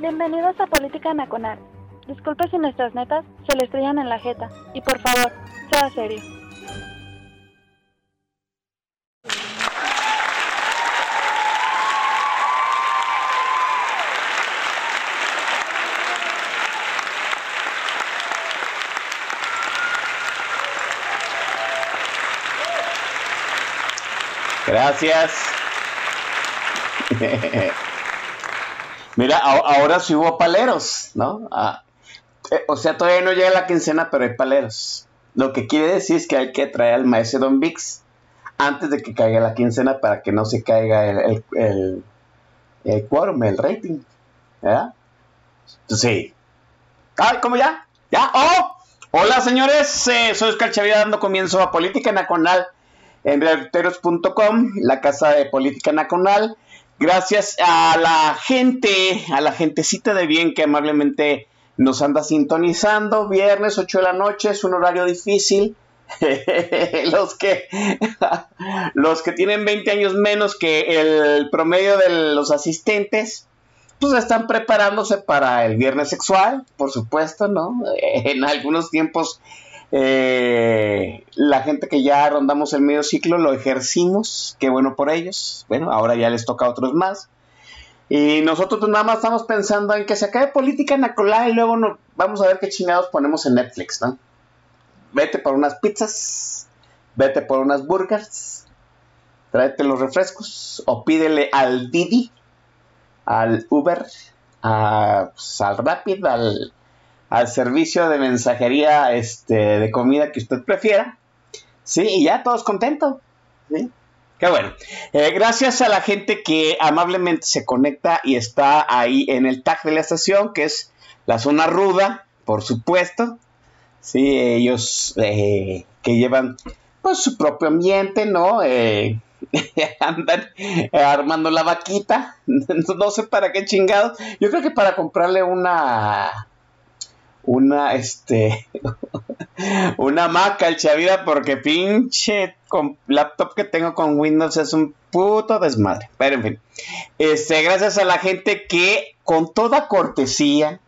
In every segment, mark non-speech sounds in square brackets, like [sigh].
Bienvenidos a Política Nacional. Disculpe si nuestras netas se le estrellan en la jeta. Y por favor, sea serio. Gracias. [laughs] Mira, ahora sí hubo paleros, ¿no? Eh, o sea, todavía no llega la quincena, pero hay paleros. Lo que quiere decir es que hay que traer al maestro Don Vix antes de que caiga la quincena para que no se caiga el, el, el, quórum, el rating. ¿Verdad? Sí. ¡Ay, cómo ya! ¡Ya! ¡Oh! Hola, señores. Eh, soy Oscar Chavira dando comienzo a Política Nacional en reporteros.com, la casa de Política Nacional. Gracias a la gente, a la gentecita de bien que amablemente nos anda sintonizando. Viernes 8 de la noche es un horario difícil. [laughs] los que [laughs] los que tienen 20 años menos que el promedio de los asistentes pues están preparándose para el viernes sexual, por supuesto, ¿no? [laughs] En algunos tiempos eh, la gente que ya rondamos el medio ciclo lo ejercimos, qué bueno por ellos. Bueno, ahora ya les toca a otros más. Y nosotros nada más estamos pensando en que se acabe política en Nacolá y luego vamos a ver qué chingados ponemos en Netflix, ¿no? Vete por unas pizzas, vete por unas burgers, tráete los refrescos o pídele al Didi, al Uber, a, pues, al Rapid, al, al servicio de mensajería este, de comida que usted prefiera. Sí, y ya todos contentos. ¿sí? Qué bueno. Eh, gracias a la gente que amablemente se conecta y está ahí en el tag de la estación, que es la zona ruda, por supuesto. Sí, ellos eh, que llevan pues su propio ambiente, ¿no? Eh, [laughs] andan armando la vaquita. [laughs] no sé para qué chingados. Yo creo que para comprarle una una, este, [laughs] una Mac al Chavira porque pinche con laptop que tengo con Windows es un puto desmadre. Pero en fin, este, gracias a la gente que con toda cortesía,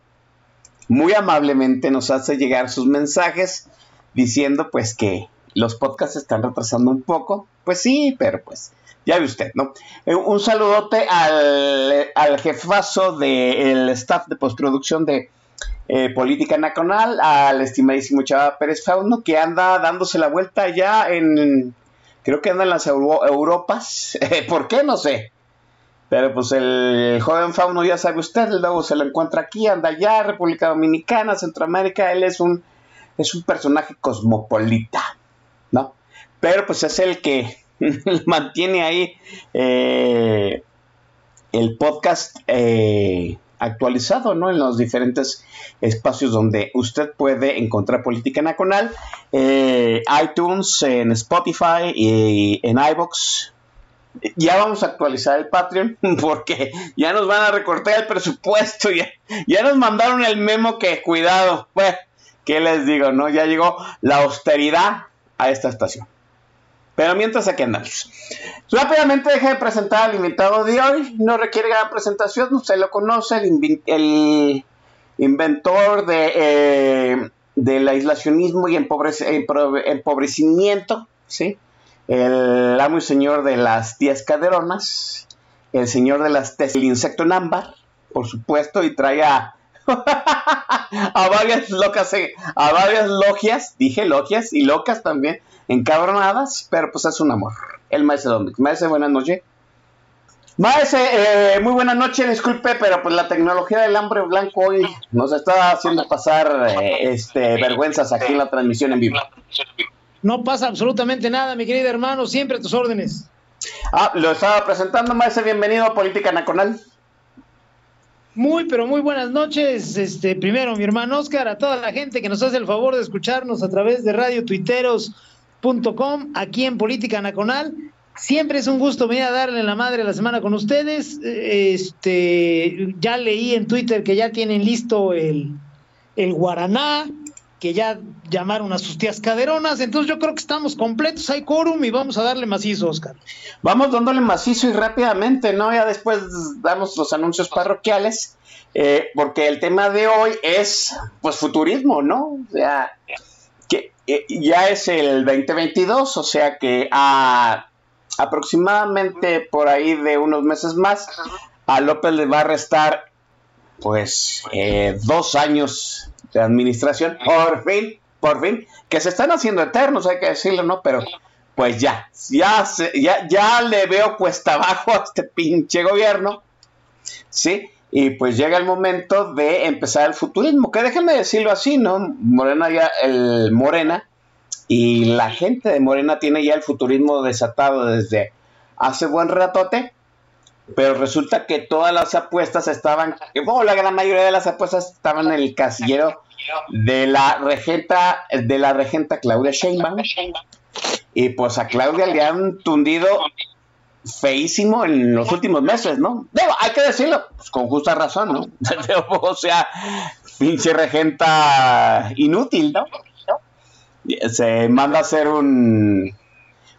muy amablemente nos hace llegar sus mensajes diciendo pues que los podcasts están retrasando un poco. Pues sí, pero pues ya ve usted, ¿no? Eh, un saludote al, al jefazo del staff de postproducción de eh, política Nacional, al estimadísimo Chava Pérez Fauno, que anda dándose la vuelta ya en, creo que anda en las Europas, [laughs] ¿por qué? No sé. Pero pues el joven Fauno ya sabe usted, luego se lo encuentra aquí, anda allá, República Dominicana, Centroamérica, él es un, es un personaje cosmopolita, ¿no? Pero pues es el que [laughs] mantiene ahí eh, el podcast eh, actualizado, ¿no? En los diferentes espacios donde usted puede encontrar Política Nacional, eh, iTunes, en Spotify y en iBox. Ya vamos a actualizar el Patreon [laughs] porque ya nos van a recortar el presupuesto, ya, ya nos mandaron el memo que cuidado, pues, ¿qué les digo? No? Ya llegó la austeridad a esta estación. Pero mientras aquí andamos. Rápidamente deje de presentar al invitado de hoy. No requiere gran presentación, usted lo conoce, el, inventor de, eh, del aislacionismo y empobrecimiento, ¿sí? el amo y señor de las tías caderonas, el señor de las el insecto en ámbar, por supuesto, y trae a, [laughs] a varias locas, eh, a varias logias, dije logias y locas también, encabronadas, pero pues es un amor. El maestro Dominic. Maestro, buenas noches. Maestro, eh, muy buenas noches, disculpe, pero pues la tecnología del hambre blanco hoy nos está haciendo pasar eh, este, vergüenzas aquí en la transmisión en vivo. No pasa absolutamente nada, mi querido hermano, siempre a tus órdenes. Ah, lo estaba presentando, maestro. Bienvenido a Política Nacional. Muy, pero muy buenas noches. Este, primero, mi hermano Oscar, a toda la gente que nos hace el favor de escucharnos a través de radiotuiteros.com aquí en Política Nacional. Siempre es un gusto venir a darle la madre la semana con ustedes. Este, ya leí en Twitter que ya tienen listo el, el Guaraná, que ya llamaron a sus tías caderonas. Entonces yo creo que estamos completos, hay quórum y vamos a darle macizo, Oscar. Vamos dándole macizo y rápidamente, ¿no? Ya después damos los anuncios parroquiales, eh, porque el tema de hoy es, pues, futurismo, ¿no? O sea, que eh, ya es el 2022, o sea que a aproximadamente por ahí de unos meses más, a López le va a restar pues eh, dos años de administración, por fin, por fin, que se están haciendo eternos, hay que decirlo, ¿no? Pero pues ya, ya, ya, ya le veo cuesta abajo a este pinche gobierno, ¿sí? Y pues llega el momento de empezar el futurismo, que déjenme decirlo así, ¿no? Morena ya, el Morena, y la gente de Morena tiene ya el futurismo desatado desde hace buen ratote, pero resulta que todas las apuestas estaban, bueno, la gran mayoría de las apuestas estaban en el casillero de la regenta, de la regenta Claudia Sheinbaum. Y pues a Claudia le han tundido feísimo en los últimos meses, ¿no? Hay que decirlo, pues con justa razón, ¿no? [laughs] o sea, pinche regenta inútil, ¿no? Se manda a hacer un,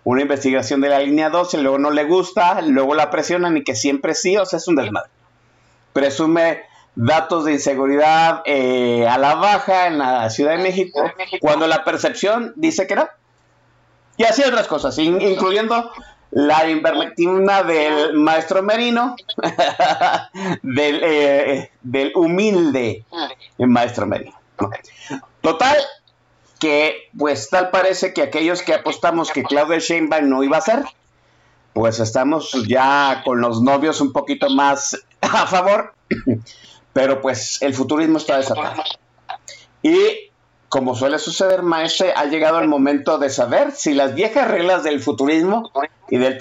una investigación de la línea 12, luego no le gusta, luego la presionan y que siempre sí, o sea, es un desmadre. Presume datos de inseguridad eh, a la baja en la Ciudad de México, cuando la percepción dice que no. Y así otras cosas, incluyendo la invermectina del maestro Merino, [laughs] del, eh, del humilde maestro Merino. Total, que pues tal parece que aquellos que apostamos que Claudia Sheinbaum no iba a ser, pues estamos ya con los novios un poquito más [laughs] a favor, [clears throat] pero pues el futurismo está desatado. Y como suele suceder, maestre, ha llegado el momento de saber si las viejas reglas del futurismo y del,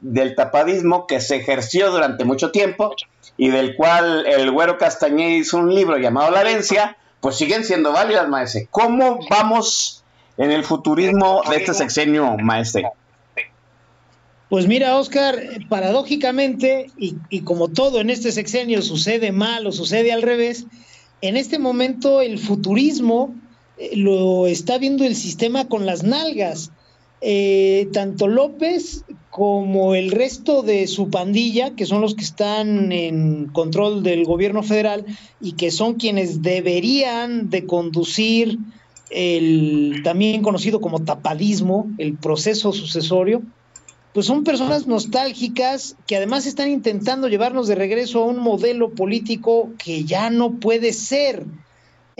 del tapadismo que se ejerció durante mucho tiempo y del cual el güero Castañeda hizo un libro llamado La herencia, pues siguen siendo válidas, maestre. ¿Cómo vamos en el futurismo de este sexenio, maestre? Pues mira, Oscar, paradójicamente, y, y, como todo en este sexenio sucede mal o sucede al revés, en este momento el futurismo eh, lo está viendo el sistema con las nalgas. Eh, tanto López como el resto de su pandilla, que son los que están en control del gobierno federal y que son quienes deberían de conducir el también conocido como tapadismo, el proceso sucesorio, pues son personas nostálgicas que además están intentando llevarnos de regreso a un modelo político que ya no puede ser.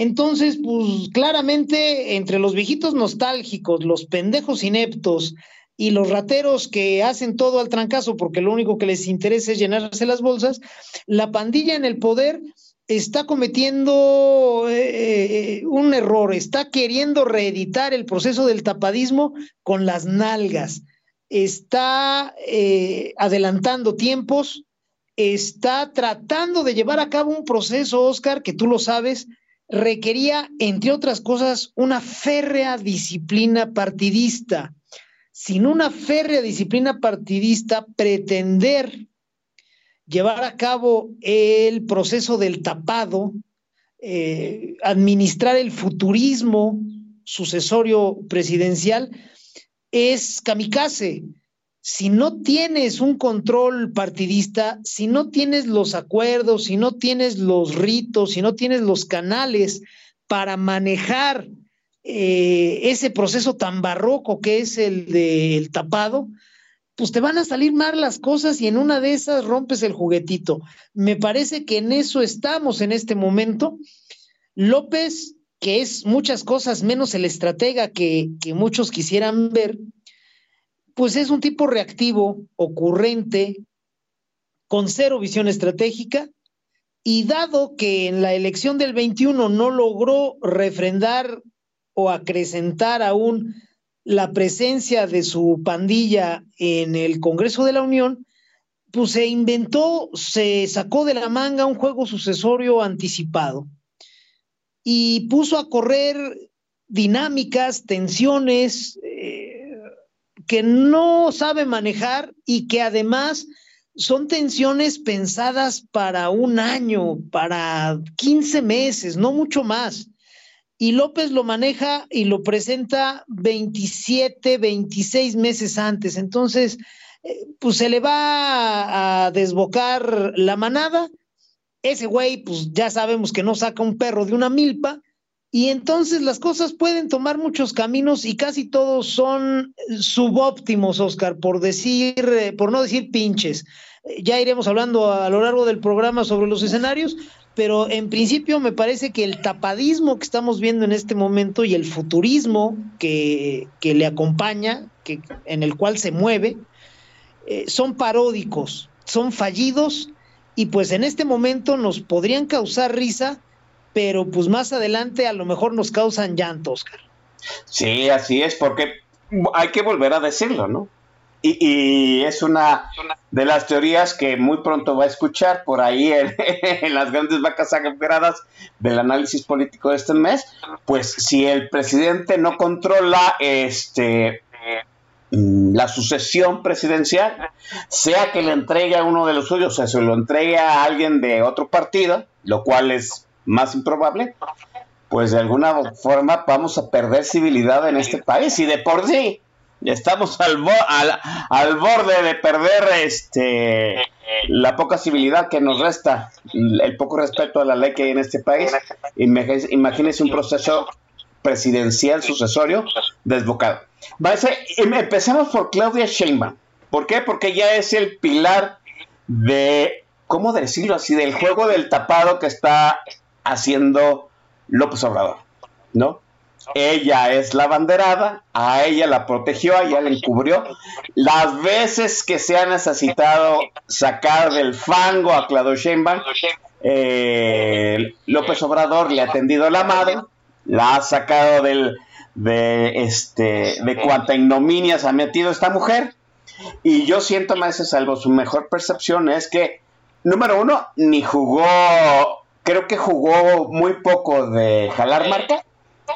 Entonces, pues claramente entre los viejitos nostálgicos, los pendejos ineptos y los rateros que hacen todo al trancazo porque lo único que les interesa es llenarse las bolsas, la pandilla en el poder está cometiendo eh, eh, un error, está queriendo reeditar el proceso del tapadismo con las nalgas, está eh, adelantando tiempos, está tratando de llevar a cabo un proceso, Oscar, que tú lo sabes, requería, entre otras cosas, una férrea disciplina partidista. Sin una férrea disciplina partidista, pretender llevar a cabo el proceso del tapado, eh, administrar el futurismo sucesorio presidencial, es kamikaze si no tienes un control partidista, si no tienes los acuerdos, si no tienes los ritos, si no tienes los canales para manejar eh, ese proceso tan barroco que es el del tapado, pues te van a salir mal las cosas y en una de esas rompes el juguetito. Me parece que en eso estamos en este momento. López, que es muchas cosas menos el estratega que, que muchos quisieran ver, pues es un tipo reactivo, ocurrente, con cero visión estratégica, y dado que en la elección del 21 no logró refrendar o acrecentar aún la presencia de su pandilla en el Congreso de la Unión, pues se inventó, se sacó de la manga un juego sucesorio anticipado y puso a correr dinámicas, tensiones que no sabe manejar y que además son tensiones pensadas para un año, para 15 meses, no mucho más. Y López lo maneja y lo presenta 27, 26 meses antes. Entonces, eh, pues se le va a desbocar la manada. Ese güey, pues ya sabemos que no saca un perro de una milpa. Y entonces las cosas pueden tomar muchos caminos y casi todos son subóptimos, Oscar, por decir, eh, por no decir pinches. Eh, ya iremos hablando a, lo largo del programa sobre los escenarios, pero en principio me parece que el tapadismo que estamos viendo en este momento y el futurismo que, que le acompaña, que, en el cual se mueve, eh, son paródicos, son fallidos y pues en este momento nos podrían causar risa, pero pues más adelante a lo mejor nos causan llanto, Oscar. Sí, así es, porque hay que volver a decirlo, ¿no? Y, es una de las teorías que muy pronto va a escuchar por ahí en, [laughs] las grandes vacas sagradas del análisis político de este mes. Pues si el presidente no controla este Mm, la sucesión presidencial, sea que le entregue a uno de los suyos, o sea, se lo entregue a alguien de otro partido, lo cual es más improbable, pues de alguna forma vamos a perder civilidad en este país y de por sí estamos al, al, borde de perder este la poca civilidad que nos resta, el poco respeto a la ley que hay en este país. Imagínese un proceso presidencial sucesorio desbocado. Em, empecemos por Claudia Sheinbaum. ¿Por qué? Porque ella es el pilar de, ¿cómo decirlo así? Del juego del tapado que está haciendo López Obrador, ¿no? Ella es la banderada, a ella la protegió, a ella la encubrió. Las veces que se ha necesitado sacar del fango a Claudia Sheinbaum, eh, López Obrador le ha tendido la mano, la ha sacado del, de, este, de cuánta ignominia se ha metido esta mujer. Y yo siento más salvo su mejor percepción es que, número uno, ni jugó, creo que jugó muy poco de jalar marca.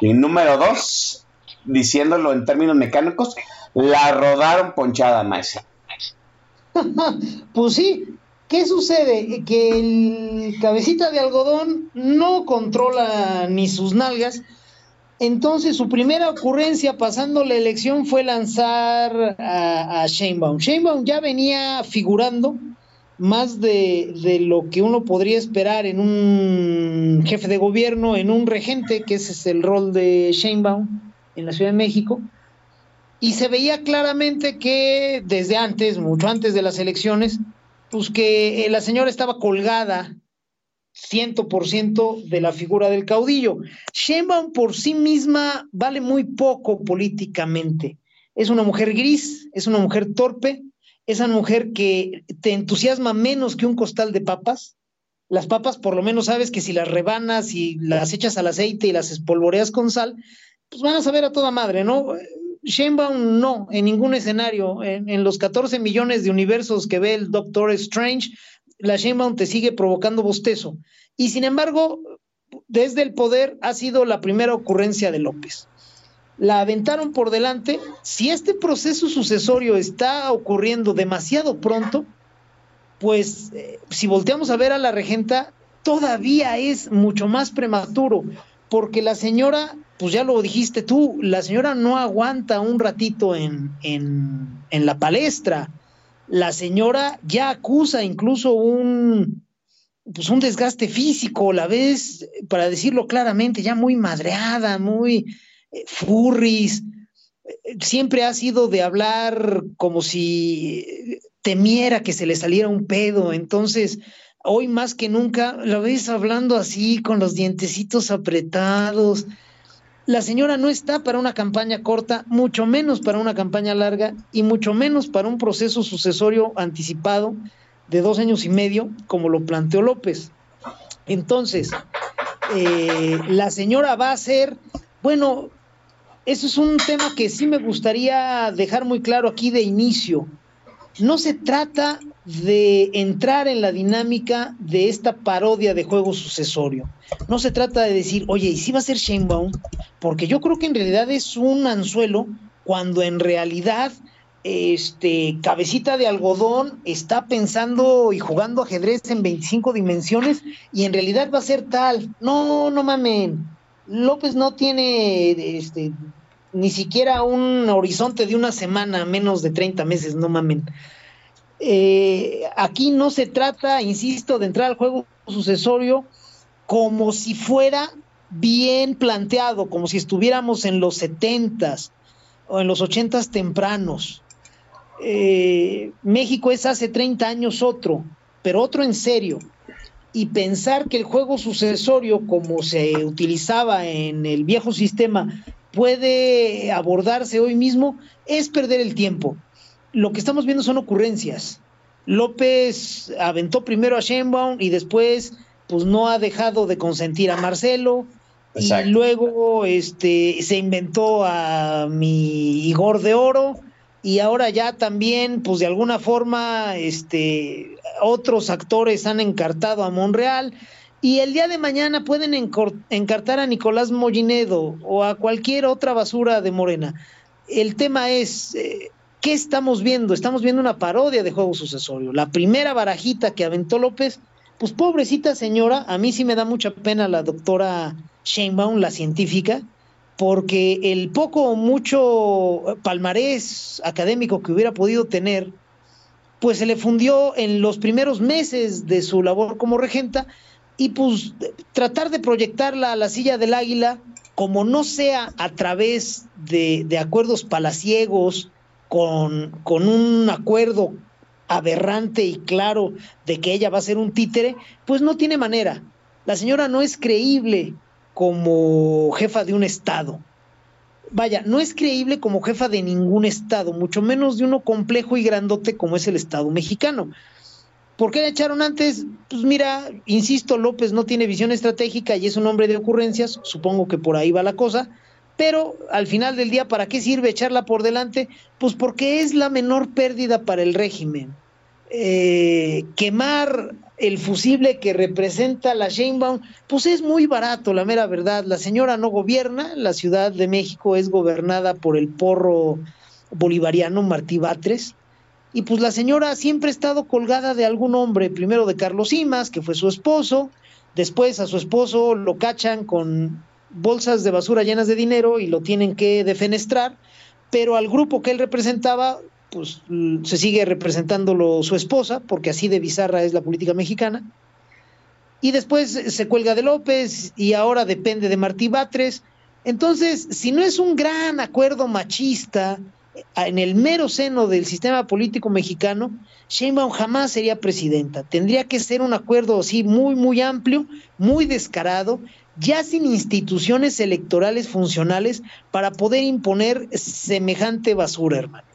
Y número dos, diciéndolo en términos mecánicos, la rodaron ponchada, maese. [laughs] pues sí, ¿qué sucede? Que el cabecita de algodón no controla ni sus nalgas entonces, su primera ocurrencia pasando la elección fue lanzar a, a Sheinbaum. Sheinbaum ya venía figurando más de, lo que uno podría esperar en un jefe de gobierno, en un regente, que ese es el rol de Sheinbaum en la Ciudad de México. Y se veía claramente que desde antes, mucho antes de las elecciones, pues que la señora estaba colgada ciento por ciento de la figura del caudillo. Sheinbaum por sí misma vale muy poco políticamente. Es una mujer gris, es una mujer torpe, es una mujer que te entusiasma menos que un costal de papas. Las papas, por lo menos sabes que si las rebanas y las echas al aceite y las espolvoreas con sal, pues van a saber a toda madre, ¿no? Sheinbaum no, en ningún escenario. En, en los 14 millones de universos que ve el Doctor Strange, la Sheinbaum te sigue provocando bostezo. Y sin embargo, desde el poder ha sido la primera ocurrencia de López. La aventaron por delante. Si este proceso sucesorio está ocurriendo demasiado pronto, pues eh, si volteamos a ver a la regenta, todavía es mucho más prematuro, porque la señora, pues ya lo dijiste tú, la señora no aguanta un ratito en, en, en la palestra la señora ya acusa incluso un, pues un desgaste físico, la ves, para decirlo claramente, ya muy madreada, muy furris, siempre ha sido de hablar como si temiera que se le saliera un pedo, entonces hoy más que nunca la ves hablando así, con los dientecitos apretados, la señora no está para una campaña corta, mucho menos para una campaña larga y mucho menos para un proceso sucesorio anticipado de dos años y medio, como lo planteó López. Entonces, eh, la señora va a ser, bueno, eso es un tema que sí me gustaría dejar muy claro aquí de inicio. No se trata de entrar en la dinámica de esta parodia de juego sucesorio. No se trata de decir, oye, ¿y si va a ser Sheinbaum? Porque yo creo que en realidad es un anzuelo cuando en realidad este cabecita de algodón está pensando y jugando ajedrez en 25 dimensiones y en realidad va a ser tal. No, no mamen. López no tiene este, ni siquiera un horizonte de una semana, menos de 30 meses, no mamen. Eh, aquí no se trata, insisto, de entrar al juego sucesorio como si fuera bien planteado, como si estuviéramos en los 70s o en los 80s tempranos. Eh, México es hace 30 años otro, pero otro en serio. Y pensar que el juego sucesorio, como se utilizaba en el viejo sistema, puede abordarse hoy mismo, es perder el tiempo. Lo que estamos viendo son ocurrencias. López aventó primero a Sheinbaum y después pues no ha dejado de consentir a Marcelo y luego este se inventó a mi Igor de Oro y ahora ya también pues de alguna forma este otros actores han encartado a Monreal y el día de mañana pueden encartar a Nicolás Mollinedo o a cualquier otra basura de Morena. El tema es, eh, ¿qué estamos viendo? Estamos viendo una parodia de juego sucesorio. La primera barajita que aventó López, pues pobrecita señora, a mí sí me da mucha pena la doctora Sheinbaum, la científica, porque el poco o mucho palmarés académico que hubiera podido tener, pues se le fundió en los primeros meses de su labor como regenta y pues tratar de proyectarla a la silla del águila, como no sea a través de, de acuerdos palaciegos, con, con un acuerdo aberrante y claro de que ella va a ser un títere, pues no tiene manera. La señora no es creíble como jefa de un Estado. Vaya, no es creíble como jefa de ningún Estado, mucho menos de uno complejo y grandote como es el Estado mexicano. ¿Por qué la echaron antes? Pues mira, insisto, López no tiene visión estratégica y es un hombre de ocurrencias, supongo que por ahí va la cosa, pero al final del día, ¿para qué sirve echarla por delante? Pues porque es la menor pérdida para el régimen. Eh, quemar el fusible que representa la Sheinbaum, pues es muy barato, la mera verdad. La señora no gobierna, la Ciudad de México es gobernada por el porro bolivariano Martí Batres, y pues la señora siempre ha estado colgada de algún hombre, primero de Carlos Simas, que fue su esposo, después a su esposo lo cachan con bolsas de basura llenas de dinero y lo tienen que defenestrar, pero al grupo que él representaba, pues se sigue representándolo su esposa, porque así de bizarra es la política mexicana. Y después se cuelga de López y ahora depende de Martí Batres. Entonces, si no es un gran acuerdo machista, en el mero seno del sistema político mexicano, Sheinbaum jamás sería presidenta. Tendría que ser un acuerdo así muy, muy amplio, muy descarado, ya sin instituciones electorales funcionales para poder imponer semejante basura, hermano.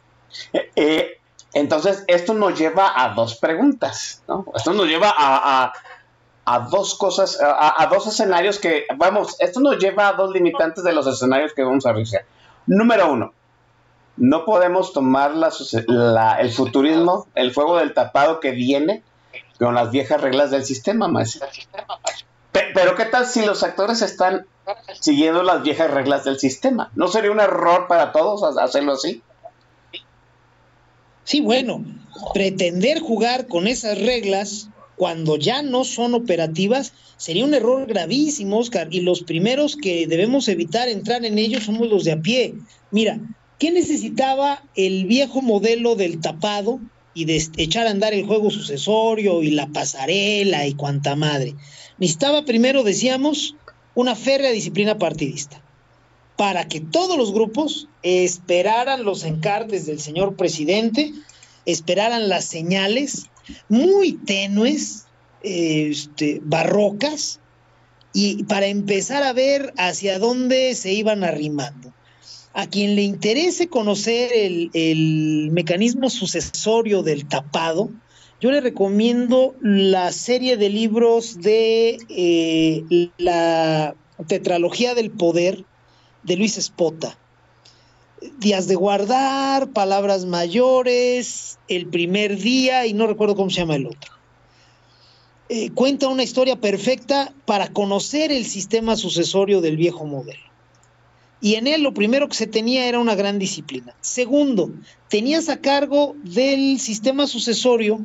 Eh, eh, entonces, esto nos lleva a dos preguntas, ¿no? Esto nos lleva a, dos cosas, a, a, dos escenarios que, vamos, esto nos lleva a dos limitantes de los escenarios que vamos a revisar. Número uno, no podemos tomar el futurismo, el fuego del tapado que viene con las viejas reglas del sistema, más. Pero ¿qué tal si los actores están siguiendo las viejas reglas del sistema? ¿No sería un error para todos hacerlo así? Sí, bueno, pretender jugar con esas reglas cuando ya no son operativas sería un error gravísimo, Oscar, y los primeros que debemos evitar entrar en ellos somos los de a pie. Mira, ¿Qué necesitaba el viejo modelo del tapado y de echar a andar el juego sucesorio y la pasarela y cuanta madre? Necesitaba primero, decíamos, una férrea disciplina partidista para que todos los grupos esperaran los encartes del señor presidente, esperaran las señales muy tenues, este, barrocas, y para empezar a ver hacia dónde se iban arrimando. A quien le interese conocer el, mecanismo sucesorio del tapado, yo le recomiendo la serie de libros de eh, la tetralogía del poder de Luis Espota. días de guardar, palabras mayores, el primer día y no recuerdo cómo se llama el otro. Eh, cuenta una historia perfecta para conocer el sistema sucesorio del viejo modelo. Y en él lo primero que se tenía era una gran disciplina. Segundo, tenías a cargo del sistema sucesorio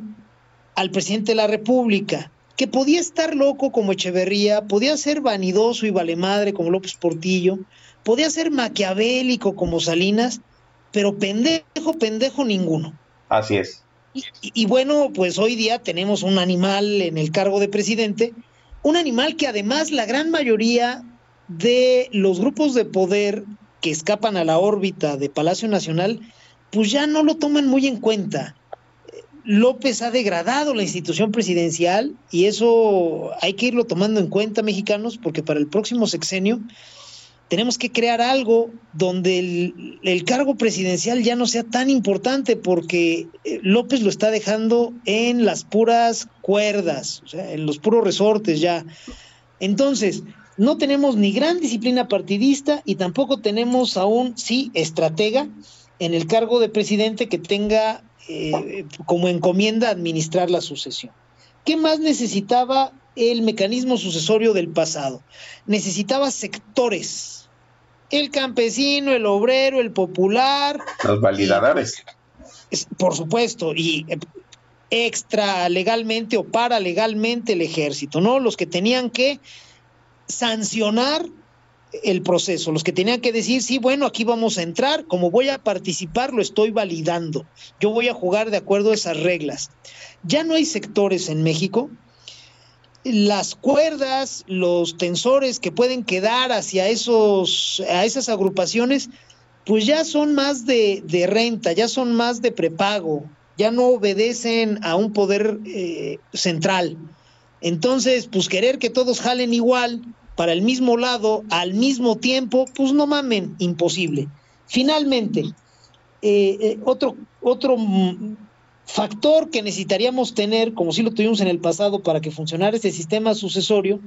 al presidente de la República, que podía estar loco como Echeverría, podía ser vanidoso y valemadre como López Portillo, podía ser maquiavélico como Salinas, pero pendejo, pendejo ninguno. Así es. Y, y, bueno, pues hoy día tenemos un animal en el cargo de presidente, un animal que además la gran mayoría de los grupos de poder que escapan a la órbita de Palacio Nacional, pues ya no lo toman muy en cuenta. López ha degradado la institución presidencial y eso hay que irlo tomando en cuenta, mexicanos, porque para el próximo sexenio tenemos que crear algo donde el, cargo presidencial ya no sea tan importante porque eh, López lo está dejando en las puras cuerdas, o sea, en los puros resortes ya. Entonces, no tenemos ni gran disciplina partidista y tampoco tenemos aún, sí, estratega en el cargo de presidente que tenga eh, como encomienda administrar la sucesión. ¿Qué más necesitaba el mecanismo sucesorio del pasado? Necesitaba sectores. El campesino, el obrero, el popular. Los validadores. Y, por supuesto, y eh, extra legalmente o para legalmente el ejército, ¿no? Los que tenían que sancionar el proceso, los que tenían que decir, sí, bueno, aquí vamos a entrar, como voy a participar, lo estoy validando, yo voy a jugar de acuerdo a esas reglas. Ya no hay sectores en México, las cuerdas, los tensores que pueden quedar hacia esos, a esas agrupaciones, pues ya son más de, renta, ya son más de prepago, ya no obedecen a un poder eh, central. Entonces, pues querer que todos jalen igual, para el mismo lado al mismo tiempo, pues no mamen, imposible. Finalmente, eh, eh, otro, otro factor que necesitaríamos tener, como si lo tuvimos en el pasado para que funcionara este sistema sucesorio,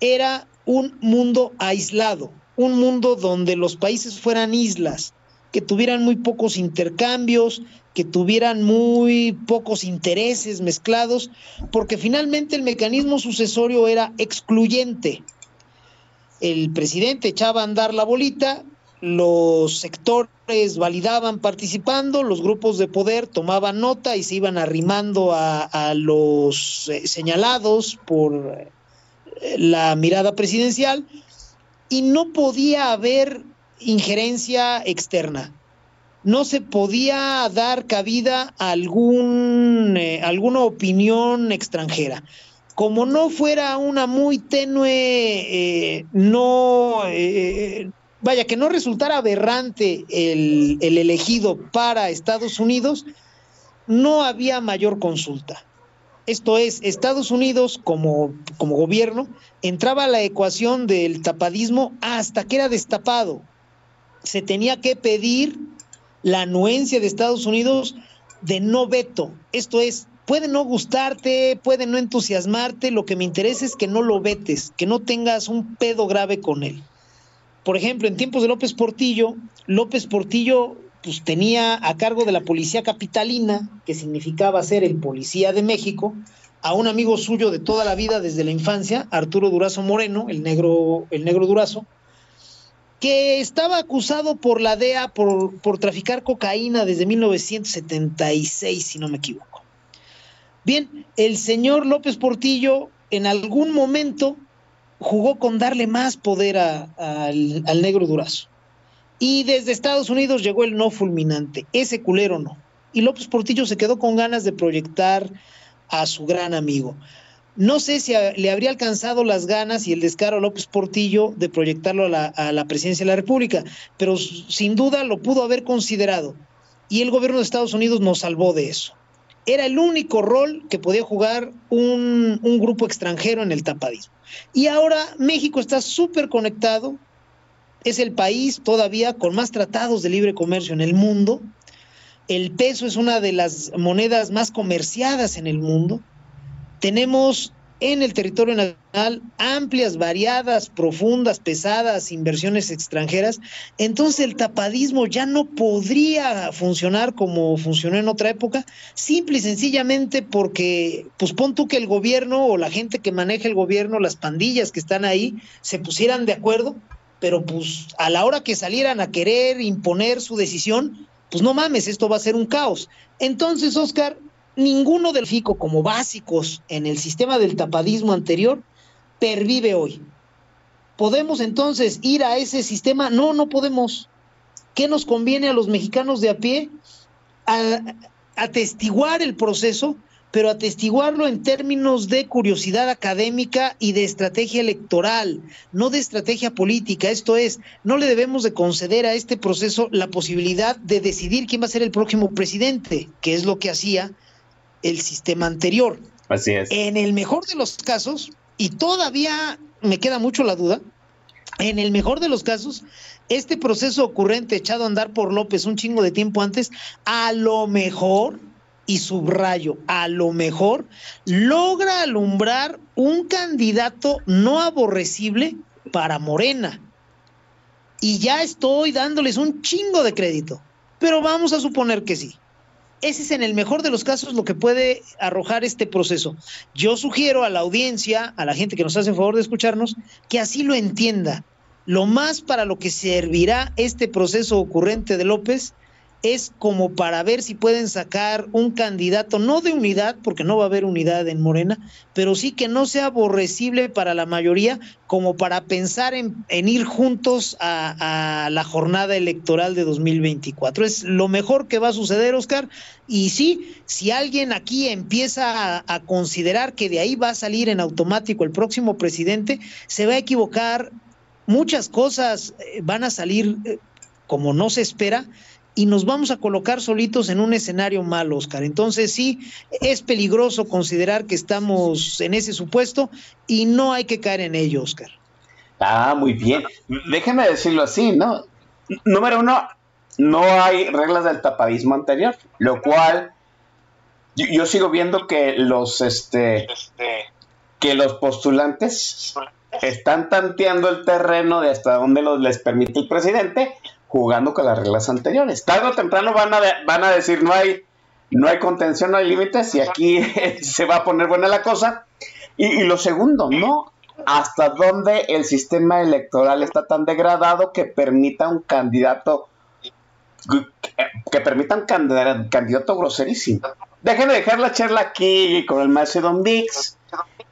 era un mundo aislado, un mundo donde los países fueran islas, que tuvieran muy pocos intercambios, que tuvieran muy pocos intereses mezclados, porque finalmente el mecanismo sucesorio era excluyente. El presidente echaba a andar la bolita, los sectores validaban participando, los grupos de poder tomaban nota y se iban arrimando a, los eh, señalados por eh, la mirada presidencial y no podía haber injerencia externa. No se podía dar cabida a algún, eh, alguna opinión extranjera como no fuera una muy tenue, no, vaya, que no resultara aberrante el, el, elegido para Estados Unidos, no había mayor consulta. Esto es, Estados Unidos como, como gobierno entraba a la ecuación del tapadismo hasta que era destapado. Se tenía que pedir la anuencia de Estados Unidos de no veto. Esto es, puede no gustarte, puede no entusiasmarte, lo que me interesa es que no lo vetes, que no tengas un pedo grave con él. Por ejemplo, en tiempos de López Portillo, López Portillo pues tenía a cargo de la policía capitalina, que significaba ser el policía de México, a un amigo suyo de toda la vida desde la infancia, Arturo Durazo Moreno, el negro, el negro Durazo, que estaba acusado por la DEA por, por traficar cocaína desde 1976, si no me equivoco. Bien, el señor López Portillo en algún momento jugó con darle más poder al, al negro Durazo. Y desde Estados Unidos llegó el no fulminante, ese culero no. Y López Portillo se quedó con ganas de proyectar a su gran amigo. No sé si le habría alcanzado las ganas y el descaro a López Portillo de proyectarlo a la, a la presidencia de la República, pero sin duda lo pudo haber considerado. Y el gobierno de Estados Unidos nos salvó de eso era el único rol que podía jugar un, un grupo extranjero en el tapadismo. Y ahora México está súper conectado, es el país todavía con más tratados de libre comercio en el mundo, el peso es una de las monedas más comerciadas en el mundo, tenemos en el territorio nacional amplias, variadas, profundas, pesadas inversiones extranjeras, entonces el tapadismo ya no podría funcionar como funcionó en otra época, simple y sencillamente porque, pues pon tú que el gobierno o la gente que maneja el gobierno, las pandillas que están ahí, se pusieran de acuerdo, pero pues a la hora que salieran a querer imponer su decisión, pues no mames, esto va a ser un caos. Entonces, Oscar, ninguno del FICO como básicos en el sistema del tapadismo anterior pervive hoy. ¿Podemos entonces ir a ese sistema? No, no podemos. ¿Qué nos conviene a los mexicanos de a pie? A, atestiguar el proceso, pero atestiguarlo en términos de curiosidad académica y de estrategia electoral, no de estrategia política. Esto es, no le debemos de conceder a este proceso la posibilidad de decidir quién va a ser el próximo presidente, que es lo que hacía el sistema anterior. Así es. En el mejor de los casos, y todavía me queda mucho la duda, en el mejor de los casos, este proceso ocurrente echado a andar por López un chingo de tiempo antes, a lo mejor, y subrayo, a lo mejor, logra alumbrar un candidato no aborrecible para Morena. Y ya estoy dándoles un chingo de crédito, pero vamos a suponer que sí. Ese es en el mejor de los casos lo que puede arrojar este proceso. Yo sugiero a la audiencia, a la gente que nos hace el favor de escucharnos, que así lo entienda. Lo más para lo que servirá este proceso ocurrente de López es como para ver si pueden sacar un candidato, no de unidad, porque no va a haber unidad en Morena, pero sí que no sea aborrecible para la mayoría, como para pensar en, ir juntos a, la jornada electoral de 2024. Es lo mejor que va a suceder, Oscar. Y sí, si alguien aquí empieza a, a considerar que de ahí va a salir en automático el próximo presidente, se va a equivocar. Muchas cosas eh, van a salir eh, como no se espera y nos vamos a colocar solitos en un escenario malo, Oscar. Entonces sí, es peligroso considerar que estamos en ese supuesto y no hay que caer en ello, Oscar. Ah, muy bien. Déjeme decirlo así, ¿no? Número uno, no hay reglas del tapadismo anterior, lo cual yo, sigo viendo que los, este, que los postulantes están tanteando el terreno de hasta dónde los, les permite el presidente jugando con las reglas anteriores. Tarde o temprano van a, van a decir no hay, no hay contención, no hay límites y aquí [laughs] se va a poner buena la cosa. Y, lo segundo, ¿no? Hasta dónde el sistema electoral está tan degradado que permita un candidato que, permita un candidato, groserísimo. Déjenme dejar la charla aquí con el maestro Don Dix.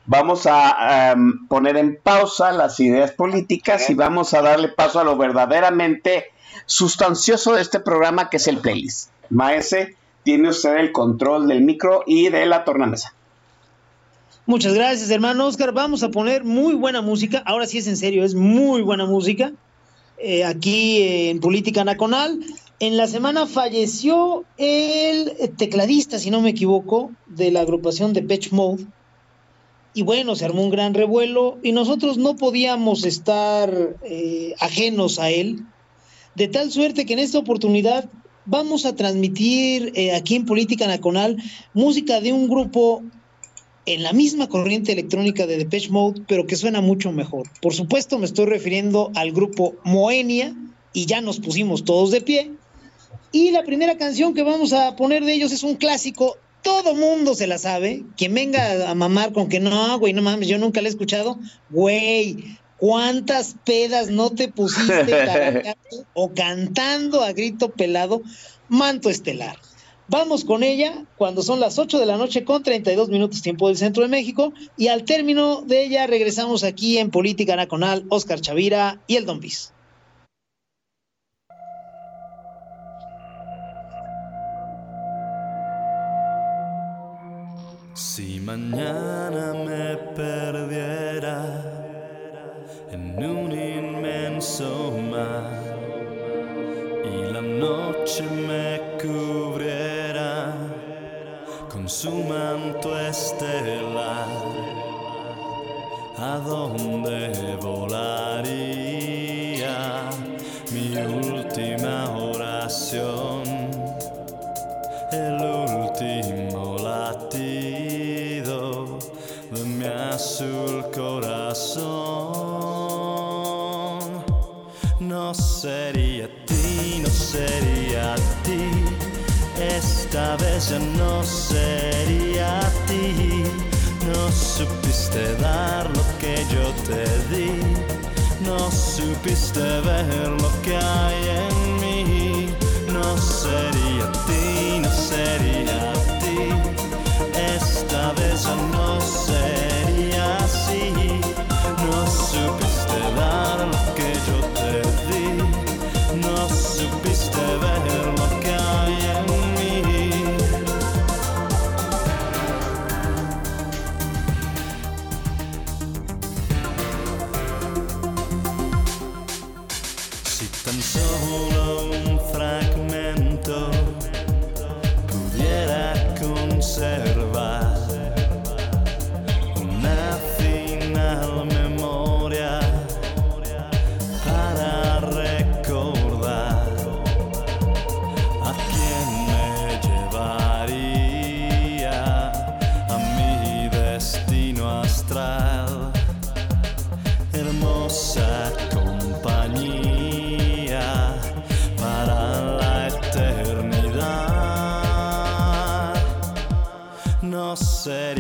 Vamos a em, poner en pausa las ideas políticas y vamos a darle paso a lo verdaderamente sustancioso de este programa que es el playlist. Maese, tiene usted el control del micro y de la tornamesa. Muchas gracias, hermano Oscar. Vamos a poner muy buena música. Ahora sí es en serio, es muy buena música. Eh, aquí en Política Nacional. En la semana falleció el tecladista, si no me equivoco, de la agrupación de Patch Mode. Y bueno, se armó un gran revuelo y nosotros no podíamos estar eh, ajenos a él de tal suerte que en esta oportunidad vamos a transmitir eh, aquí en Política Nacional música de un grupo en la misma corriente electrónica de Depeche Mode, pero que suena mucho mejor. Por supuesto, me estoy refiriendo al grupo Moenia, y ya nos pusimos todos de pie. Y la primera canción que vamos a poner de ellos es un clásico, todo mundo se la sabe. Quien venga a mamar con que no, güey, no mames, yo nunca la he escuchado, güey, ¿Cuántas pedas no te pusiste [laughs] o cantando a grito pelado Manto Estelar? Vamos con ella cuando son las 8 de la noche con 32 minutos tiempo del centro de México y al término de ella regresamos aquí en Política Nacional, Oscar Chavira y el Don Bis. Si mañana me perdiera en inmenso mar y la noche me cubriera con su manto estelar. ¿A dónde volaría mi última oración? El último latido de mi sul corazón. No sería ti, no sería ti. Esta vez ya no sería ti. No supiste dar lo que yo te di. No supiste ver lo que hay en mí. No sería ti, no sería ti. Esta vez ya no sería así. No supiste dar lo que yo te di. No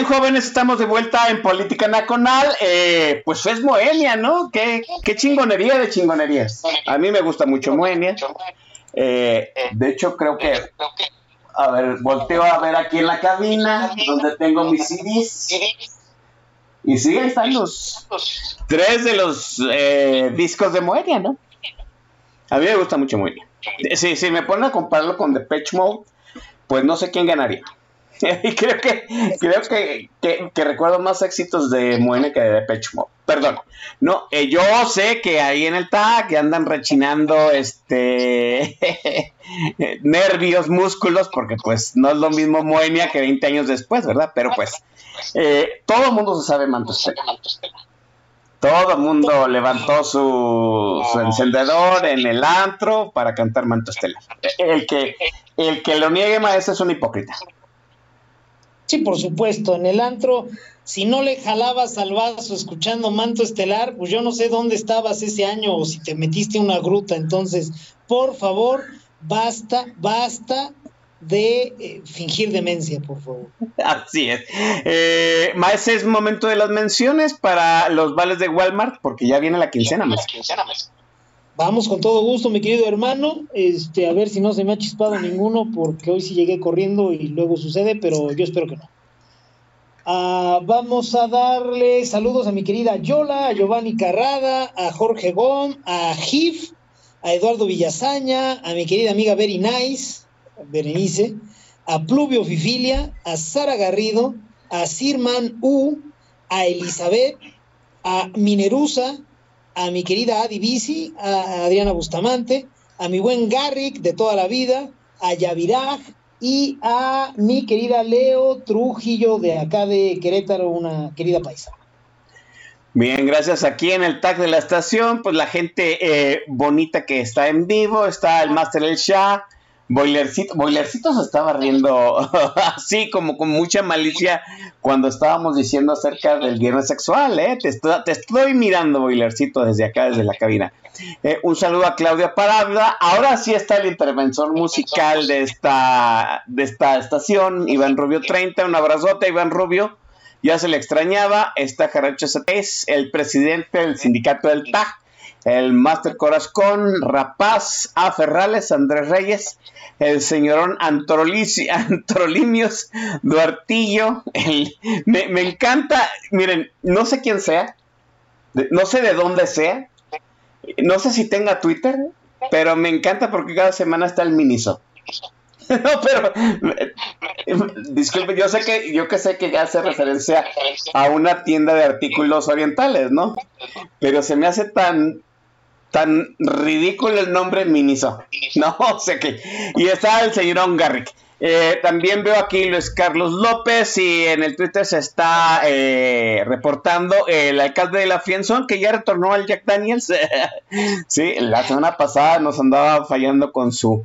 Bien, jóvenes, estamos de vuelta en Política Nacional. Eh, pues es Moenia, ¿no? ¿Qué, chingonería de chingonerías. A mí me gusta mucho Moenia. Eh, de hecho, creo que. A ver, volteo a ver aquí en la cabina, donde tengo mis CDs. Y sí, ahí están los tres de los eh, discos de Moenia, ¿no? A mí me gusta mucho Moenia. Si, si me ponen a compararlo con Depeche Mode, pues no sé quién ganaría. [laughs] Y creo que creo que, que- que recuerdo más éxitos de Moenia que de Depeche Mode. Perdón. No, eh, yo sé que ahí en el tag andan rechinando este [laughs] nervios, músculos, porque pues no es lo mismo Moenia que 20 años después, ¿verdad? Pero pues eh, todo el mundo se sabe Manto Estela. Todo el mundo levantó su, su encendedor en el antro para cantar Manto Estela. El que, el que lo niegue, maestro, es un hipócrita. Sí, por supuesto, en el antro, si no le jalabas al vaso escuchando Manto Estelar, pues yo no sé dónde estabas ese año o si te metiste a una gruta. Entonces, por favor, basta, basta de eh, fingir demencia, por favor. Así es. Eh, maestro, es momento de las menciones para los vales de Walmart, porque ya viene la quincena, maestro. Vamos con todo gusto, mi querido hermano. Este, a ver si no se me ha chispado ninguno, porque hoy sí llegué corriendo y luego sucede, pero yo espero que no. Ah, vamos a darle saludos a mi querida Yola, a Giovanni Carrada, a Jorge Gom, a Gif, a Eduardo Villazaña, a mi querida amiga Very Nice, Berenice, a Pluvio Fifilia, a Sara Garrido, a Sirman U, a Elizabeth, a Minerusa, a mi querida Adi Bici, a Adriana Bustamante, a mi buen Garrick de toda la vida, a Yaviraj y a mi querida Leo Trujillo de acá de Querétaro, una querida paisa. Bien, gracias. Aquí en el tag de la estación, pues la gente eh, bonita que está en vivo, está el Master El Shah, Boilercito, Boilercito se estaba riendo [laughs] así como con mucha malicia cuando estábamos diciendo acerca del viernes sexual, ¿eh? Te, estoy, mirando, Boilercito, desde acá, desde la cabina. Eh, un saludo a Claudia Parada. Ahora sí está el interventor musical de esta, de esta estación, Iván Rubio 30. Un abrazote, Iván Rubio. Ya se le extrañaba. Está Jaracho es el presidente del sindicato del TAG el Master Corazón, Rapaz, A. Ferrales, Andrés Reyes, el señorón [laughs] Antrolimios, Duartillo. me, me, encanta, miren, no sé quién sea, no sé de dónde sea, no sé si tenga Twitter, pero me encanta porque cada semana está el Miniso. [laughs] no, pero disculpe, yo sé que yo que sé que ya hace referencia a una tienda de artículos orientales, ¿no? Pero se me hace tan tan ridículo el nombre Miniso. No [laughs] sé qué. Y está el señor Garrick. Eh, también veo aquí Luis Carlos López y en el Twitter se está eh, reportando el alcalde de la Fienzón que ya retornó al Jack Daniels. [laughs] sí, la semana pasada nos andaba fallando con su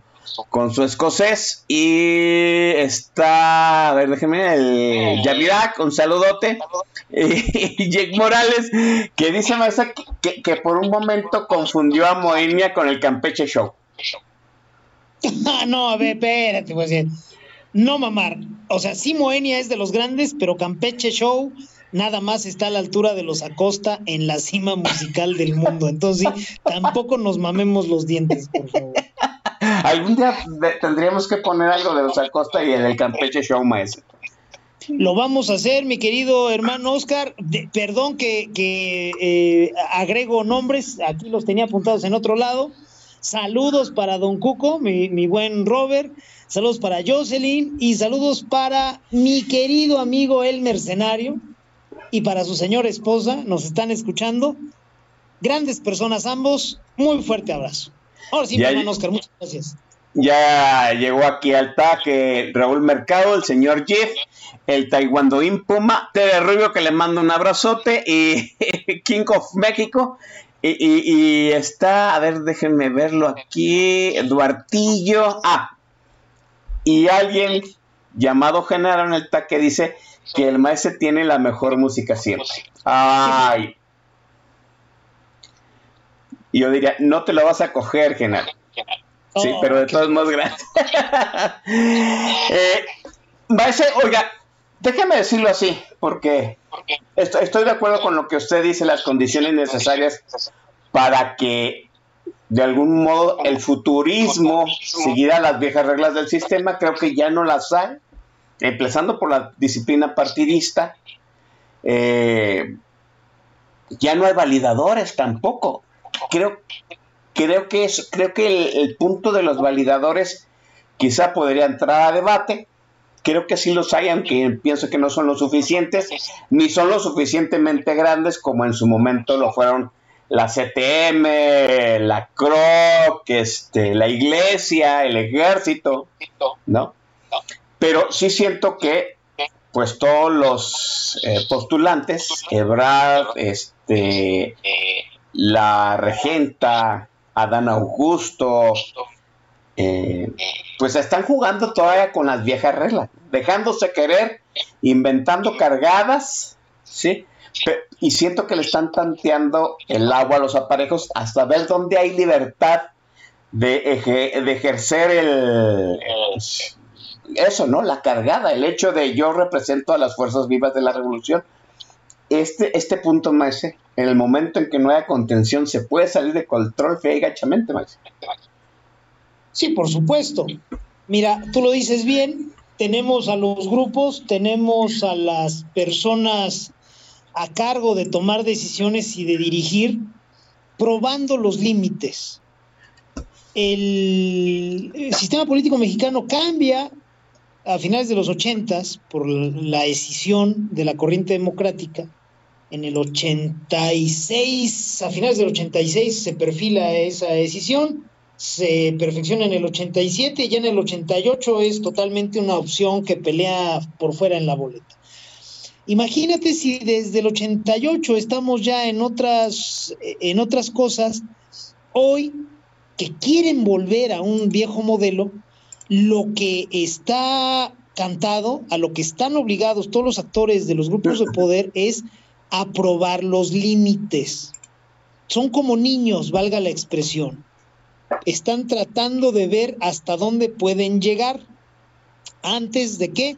con su escocés y está, a ver, déjeme, el Yavirak, un saludote, [laughs] y Jake Morales, que dice Maestra que, que, por un momento confundió a Moenia con el Campeche Show. no, a ver, espérate, pues no mamar, o sea, sí Moenia es de los grandes, pero Campeche Show nada más está a la altura de los Acosta en la cima musical del mundo, entonces tampoco nos mamemos los dientes, por favor. Algún día tendríamos que poner algo de los Acosta y el Campeche Show, maestro. Lo vamos a hacer, mi querido hermano Oscar. perdón que, eh, agrego nombres, aquí los tenía apuntados en otro lado. Saludos para Don Cuco, mi, mi, buen Robert. Saludos para Jocelyn y saludos para mi querido amigo El Mercenario y para su señora esposa. Nos están escuchando. Grandes personas ambos. Muy fuerte abrazo. Ahora sí, hermano Oscar, muchas gracias. Ya llegó aquí al TAC Raúl Mercado, el señor Jeff, el Taekwondoín Puma, Tere Rubio que le mando un abrazote y [laughs] King of México. Y, está, a ver, déjenme verlo aquí, Eduartillo. Ah, y alguien llamado General en el TAC que dice que el maestro tiene la mejor música siempre. Ay, y yo diría, no te lo vas a coger, Genaro. Sí, oh, pero de todos modos, gracias. [laughs] eh, oiga, déjeme decirlo así, porque estoy, de acuerdo con lo que usted dice, las condiciones necesarias para que de algún modo el futurismo siguiera las viejas reglas del sistema, creo que ya no las hay, empezando por la disciplina partidista. Eh, ya no hay validadores tampoco creo, creo que es, creo que el, punto de los validadores quizá podría entrar a debate. Creo que sí los hay, aunque pienso que no son lo suficientes, ni son lo suficientemente grandes como en su momento lo fueron la CTM, la CROC, este, la iglesia, el ejército, ¿no? Pero sí siento que, pues todos los eh, postulantes, Ebrard, este, la regenta, Adán Augusto, eh, pues están jugando todavía con las viejas reglas, dejándose querer, inventando cargadas, ¿sí? Y siento que le están tanteando el agua a los aparejos hasta ver dónde hay libertad de, de ejercer el, eso, ¿no? La cargada, el hecho de yo represento a las fuerzas vivas de la revolución. Este, este punto, maese, en el momento en que no haya contención, se puede salir de control fe y gachamente, maese. Sí, por supuesto. Mira, tú lo dices bien, tenemos a los grupos, tenemos a las personas a cargo de tomar decisiones y de dirigir, probando los límites. El, el sistema político mexicano cambia a finales de los ochentas por la decisión de la corriente democrática. En el 86, a finales del 86 se perfila esa decisión se perfecciona en el 87 y ya en el 88 es totalmente una opción que pelea por fuera en la boleta. Imagínate si desde el 88 estamos ya en otras, en otras cosas, hoy que quieren volver a un viejo modelo, lo que está cantado, a lo que están obligados todos los actores de los grupos de poder es aprobar los límites. Son como niños, valga la expresión están tratando de ver hasta dónde pueden llegar antes de que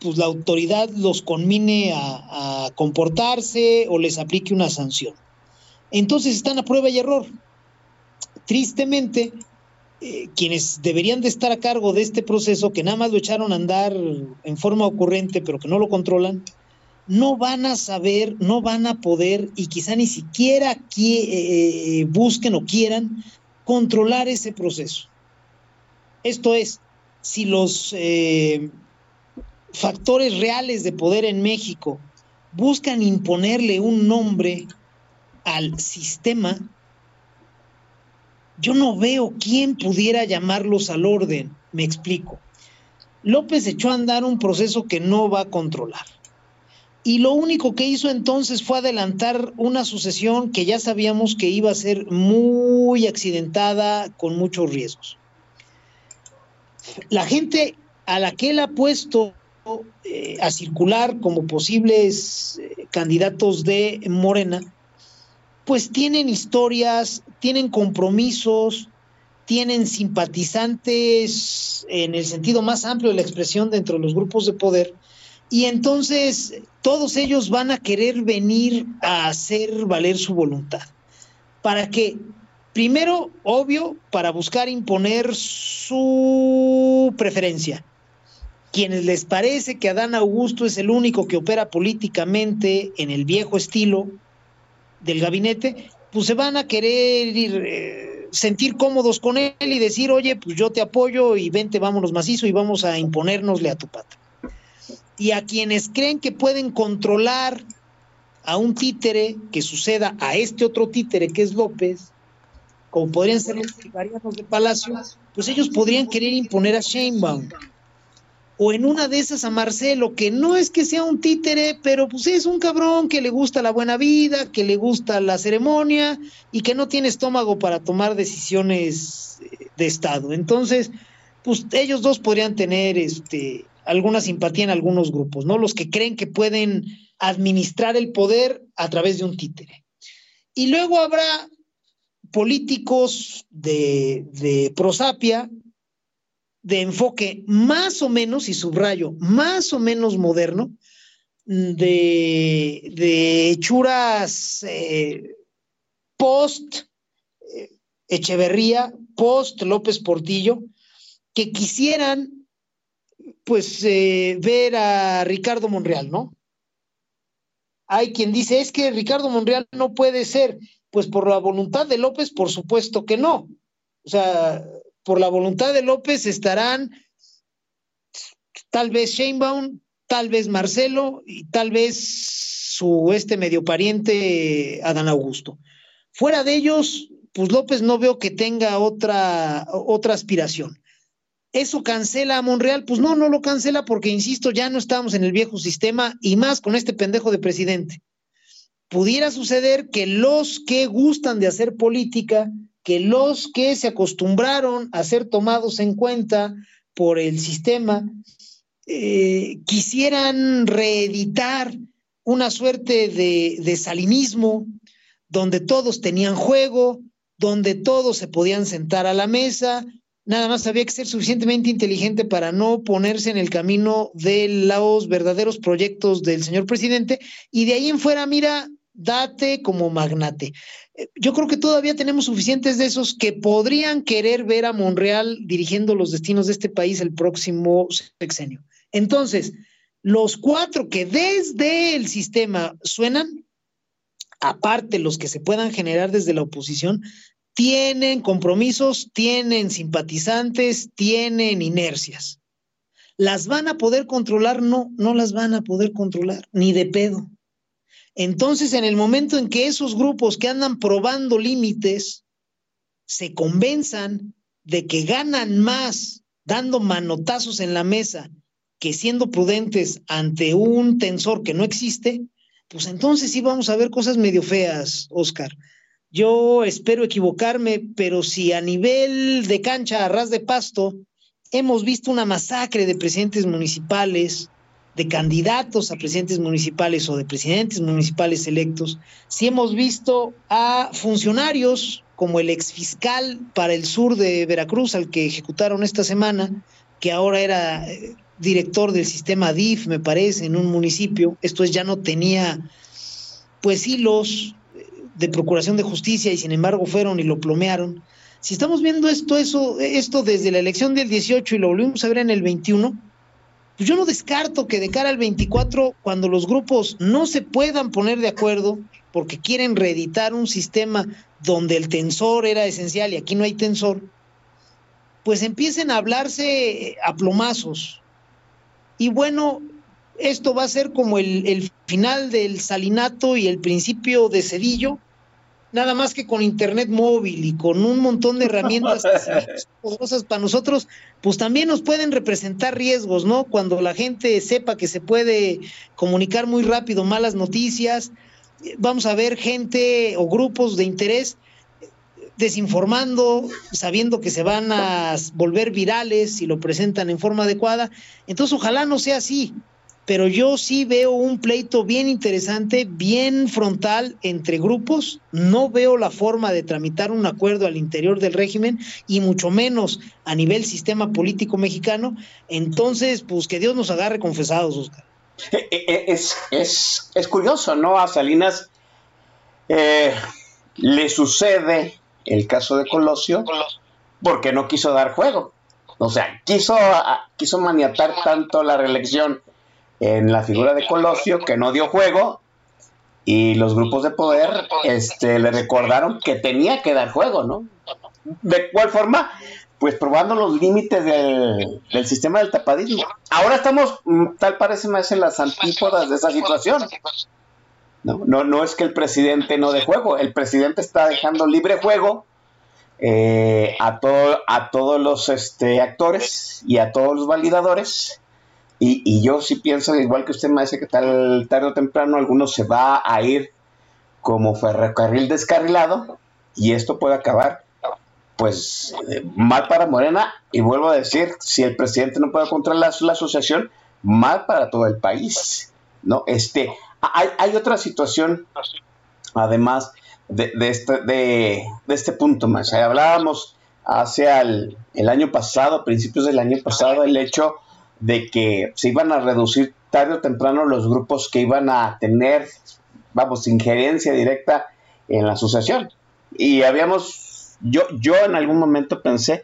pues, la autoridad los conmine a, a comportarse o les aplique una sanción. Entonces están a prueba y error. Tristemente, eh, quienes deberían de estar a cargo de este proceso, que nada más lo echaron a andar en forma ocurrente, pero que no lo controlan, no van a saber, no van a poder y quizá ni siquiera eh, busquen o quieran controlar ese proceso. Esto es, si los eh, factores reales de poder en México buscan imponerle un nombre al sistema, yo no veo quién pudiera llamarlos al orden, me explico. López echó a andar un proceso que no va a controlar. Y lo único que hizo entonces fue adelantar una sucesión que ya sabíamos que iba a ser muy accidentada, con muchos riesgos. La gente a la que él ha puesto eh, a circular como posibles eh, candidatos de Morena, pues tienen historias, tienen compromisos, tienen simpatizantes en el sentido más amplio de la expresión dentro de los grupos de poder, y entonces todos ellos van a querer venir a hacer valer su voluntad. ¿Para qué? Primero, obvio, para buscar imponer su preferencia. Quienes les parece que Adán Augusto es el único que opera políticamente en el viejo estilo del gabinete, pues se van a querer ir, eh, sentir cómodos con él y decir, oye, pues yo te apoyo y vente, vámonos macizo y vamos a imponérnosle a tu pata y a quienes creen que pueden controlar a un títere que suceda a este otro títere que es López, como podrían ser los de Palacio, pues ellos podrían querer imponer a Sheinbaum. O en una de esas a Marcelo, que no es que sea un títere, pero pues es un cabrón que le gusta la buena vida, que le gusta la ceremonia y que no tiene estómago para tomar decisiones eh, de Estado. Entonces, pues ellos dos podrían tener este alguna simpatía en algunos grupos, ¿no? Los que creen que pueden administrar el poder a través de un títere. Y luego habrá políticos de, de prosapia, de enfoque más o menos, y subrayo, más o menos moderno, de, de hechuras eh, post eh, Echeverría, post López Portillo, que quisieran pues eh, ver a Ricardo Monreal, ¿no? Hay quien dice, es que Ricardo Monreal no puede ser, pues por la voluntad de López, por supuesto que no. O sea, por la voluntad de López estarán tal vez Sheinbaum, tal vez Marcelo y tal vez su este medio pariente Adán Augusto. Fuera de ellos, pues López no veo que tenga otra, otra aspiración. ¿Eso cancela a Monreal? Pues no, no lo cancela porque, insisto, ya no estamos en el viejo sistema y más con este pendejo de presidente. Pudiera suceder que los que gustan de hacer política, que los que se acostumbraron a ser tomados en cuenta por el sistema, eh, quisieran reeditar una suerte de, de salinismo donde todos tenían juego, donde todos se podían sentar a la mesa, Nada más había que ser suficientemente inteligente para no ponerse en el camino de los verdaderos proyectos del señor presidente y de ahí en fuera, mira, date como magnate. Eh, yo creo que todavía tenemos suficientes de esos que podrían querer ver a Monreal dirigiendo los destinos de este país el próximo sexenio. Entonces, los cuatro que desde el sistema suenan, aparte los que se puedan generar desde la oposición, tienen compromisos, tienen simpatizantes, tienen inercias. ¿Las van a poder controlar? No, no las van a poder controlar, ni de pedo. Entonces, en el momento en que esos grupos que andan probando límites se convenzan de que ganan más dando manotazos en la mesa que siendo prudentes ante un tensor que no existe, pues entonces sí vamos a ver cosas medio feas, Oscar. Yo espero equivocarme, pero si a nivel de cancha, a ras de pasto, hemos visto una masacre de presidentes municipales, de candidatos a presidentes municipales o de presidentes municipales electos, si hemos visto a funcionarios como el exfiscal para el sur de Veracruz, al que ejecutaron esta semana, que ahora era eh, director del sistema DIF, me parece, en un municipio, esto es, ya no tenía pues hilos de procuración de justicia y sin embargo fueron y lo plomearon. Si estamos viendo esto, eso, esto desde la elección del 18 y lo volvimos a ver en el 21, pues yo no descarto que de cara al 24, cuando los grupos no se puedan poner de acuerdo porque quieren reeditar un sistema donde el tensor era esencial y aquí no hay tensor, pues empiecen a hablarse a plomazos. Y bueno, esto va a ser como el, el, final del salinato y el principio de Cedillo, nada más que con internet móvil y con un montón de herramientas poderosas [laughs] para nosotros, pues también nos pueden representar riesgos, ¿no? Cuando la gente sepa que se puede comunicar muy rápido malas noticias, vamos a ver gente o grupos de interés desinformando, sabiendo que se van a volver virales si lo presentan en forma adecuada. Entonces, ojalá no sea así pero yo sí veo un pleito bien interesante, bien frontal entre grupos. No veo la forma de tramitar un acuerdo al interior del régimen y mucho menos a nivel sistema político mexicano. Entonces, pues que Dios nos agarre confesados, Oscar. Eh, eh, eh, es, es, es curioso, ¿no? A Salinas eh, le sucede el caso de Colosio porque no quiso dar juego. O sea, quiso, quiso maniatar tanto la reelección en la figura de Colosio, que no dio juego, y los grupos de poder este, le recordaron que tenía que dar juego, ¿no? ¿De cuál forma? Pues probando los límites del, sistema del tapadismo. Ahora estamos, mm, tal parece más en las antípodas de esa situación. No, no, no es que el presidente no dé juego, el presidente está dejando libre juego eh, a, todo, a todos los este, actores y a todos los validadores y, y, yo sí pienso, igual que usted me dice que tal tarde o temprano algunos se va a ir como ferrocarril descarrilado y esto puede acabar pues eh, mal para Morena y vuelvo a decir, si el presidente no puede controlar la, la asociación, mal para todo el país. ¿no? Este, hay, hay otra situación, además de, de, este, de, de este punto más. Hablábamos hace el, el año pasado, principios del año pasado, el hecho de que se iban a reducir tarde o temprano los grupos que iban a tener, vamos, injerencia directa en la asociación. Y habíamos, yo, yo en algún momento pensé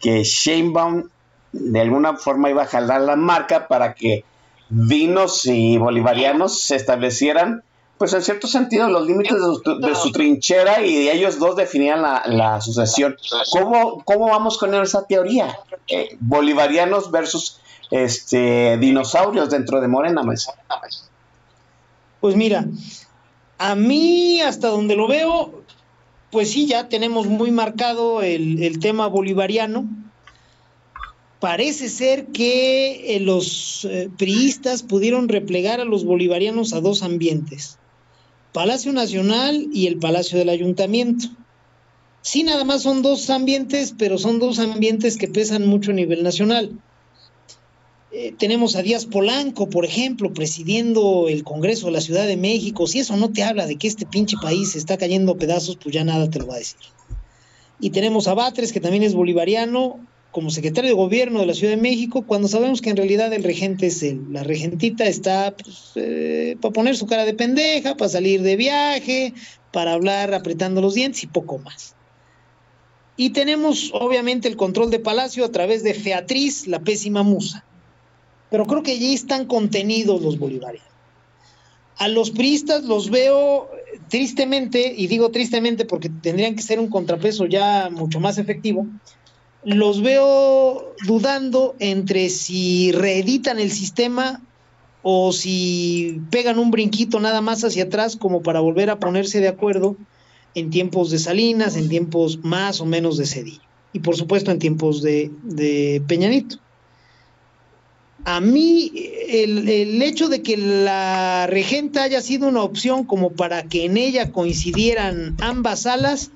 que Sheinbaum de alguna forma iba a jalar la marca para que vinos y bolivarianos se establecieran, pues en cierto sentido, los límites de su, trinchera y ellos dos definían la, asociación. ¿Cómo, ¿Cómo vamos con esa teoría? Eh, bolivarianos versus este, dinosaurios dentro de Morena? Pues mira, a mí hasta donde lo veo, pues sí, ya tenemos muy marcado el, tema bolivariano. Parece ser que eh, los eh, priistas pudieron replegar a los bolivarianos a dos ambientes, Palacio Nacional y el Palacio del Ayuntamiento. Sí, nada más son dos ambientes, pero son dos ambientes que pesan mucho a nivel nacional. Eh, tenemos a Díaz Polanco, por ejemplo, presidiendo el Congreso de la Ciudad de México. Si eso no te habla de que este pinche país está cayendo pedazos, pues ya nada te lo va a decir. Y tenemos a Batres, que también es bolivariano, como secretario de gobierno de la Ciudad de México cuando sabemos que en realidad el regente es él. La regentita está pues, eh, para poner su cara de pendeja, para salir de viaje, para hablar apretando los dientes y poco más. Y tenemos obviamente el control de Palacio a través de Featriz, la pésima musa. Pero creo que allí están contenidos los bolivarianos. A los priistas los veo tristemente, y digo tristemente porque tendrían que ser un contrapeso ya mucho más efectivo, los veo dudando entre si reeditan el sistema o si pegan un brinquito nada más hacia atrás como para volver a ponerse de acuerdo en tiempos de Salinas, en tiempos más o menos de Cedillo y por supuesto en tiempos de, de Peñanito. A mí el, el, hecho de que la regenta haya sido una opción como para que en ella coincidieran ambas alas,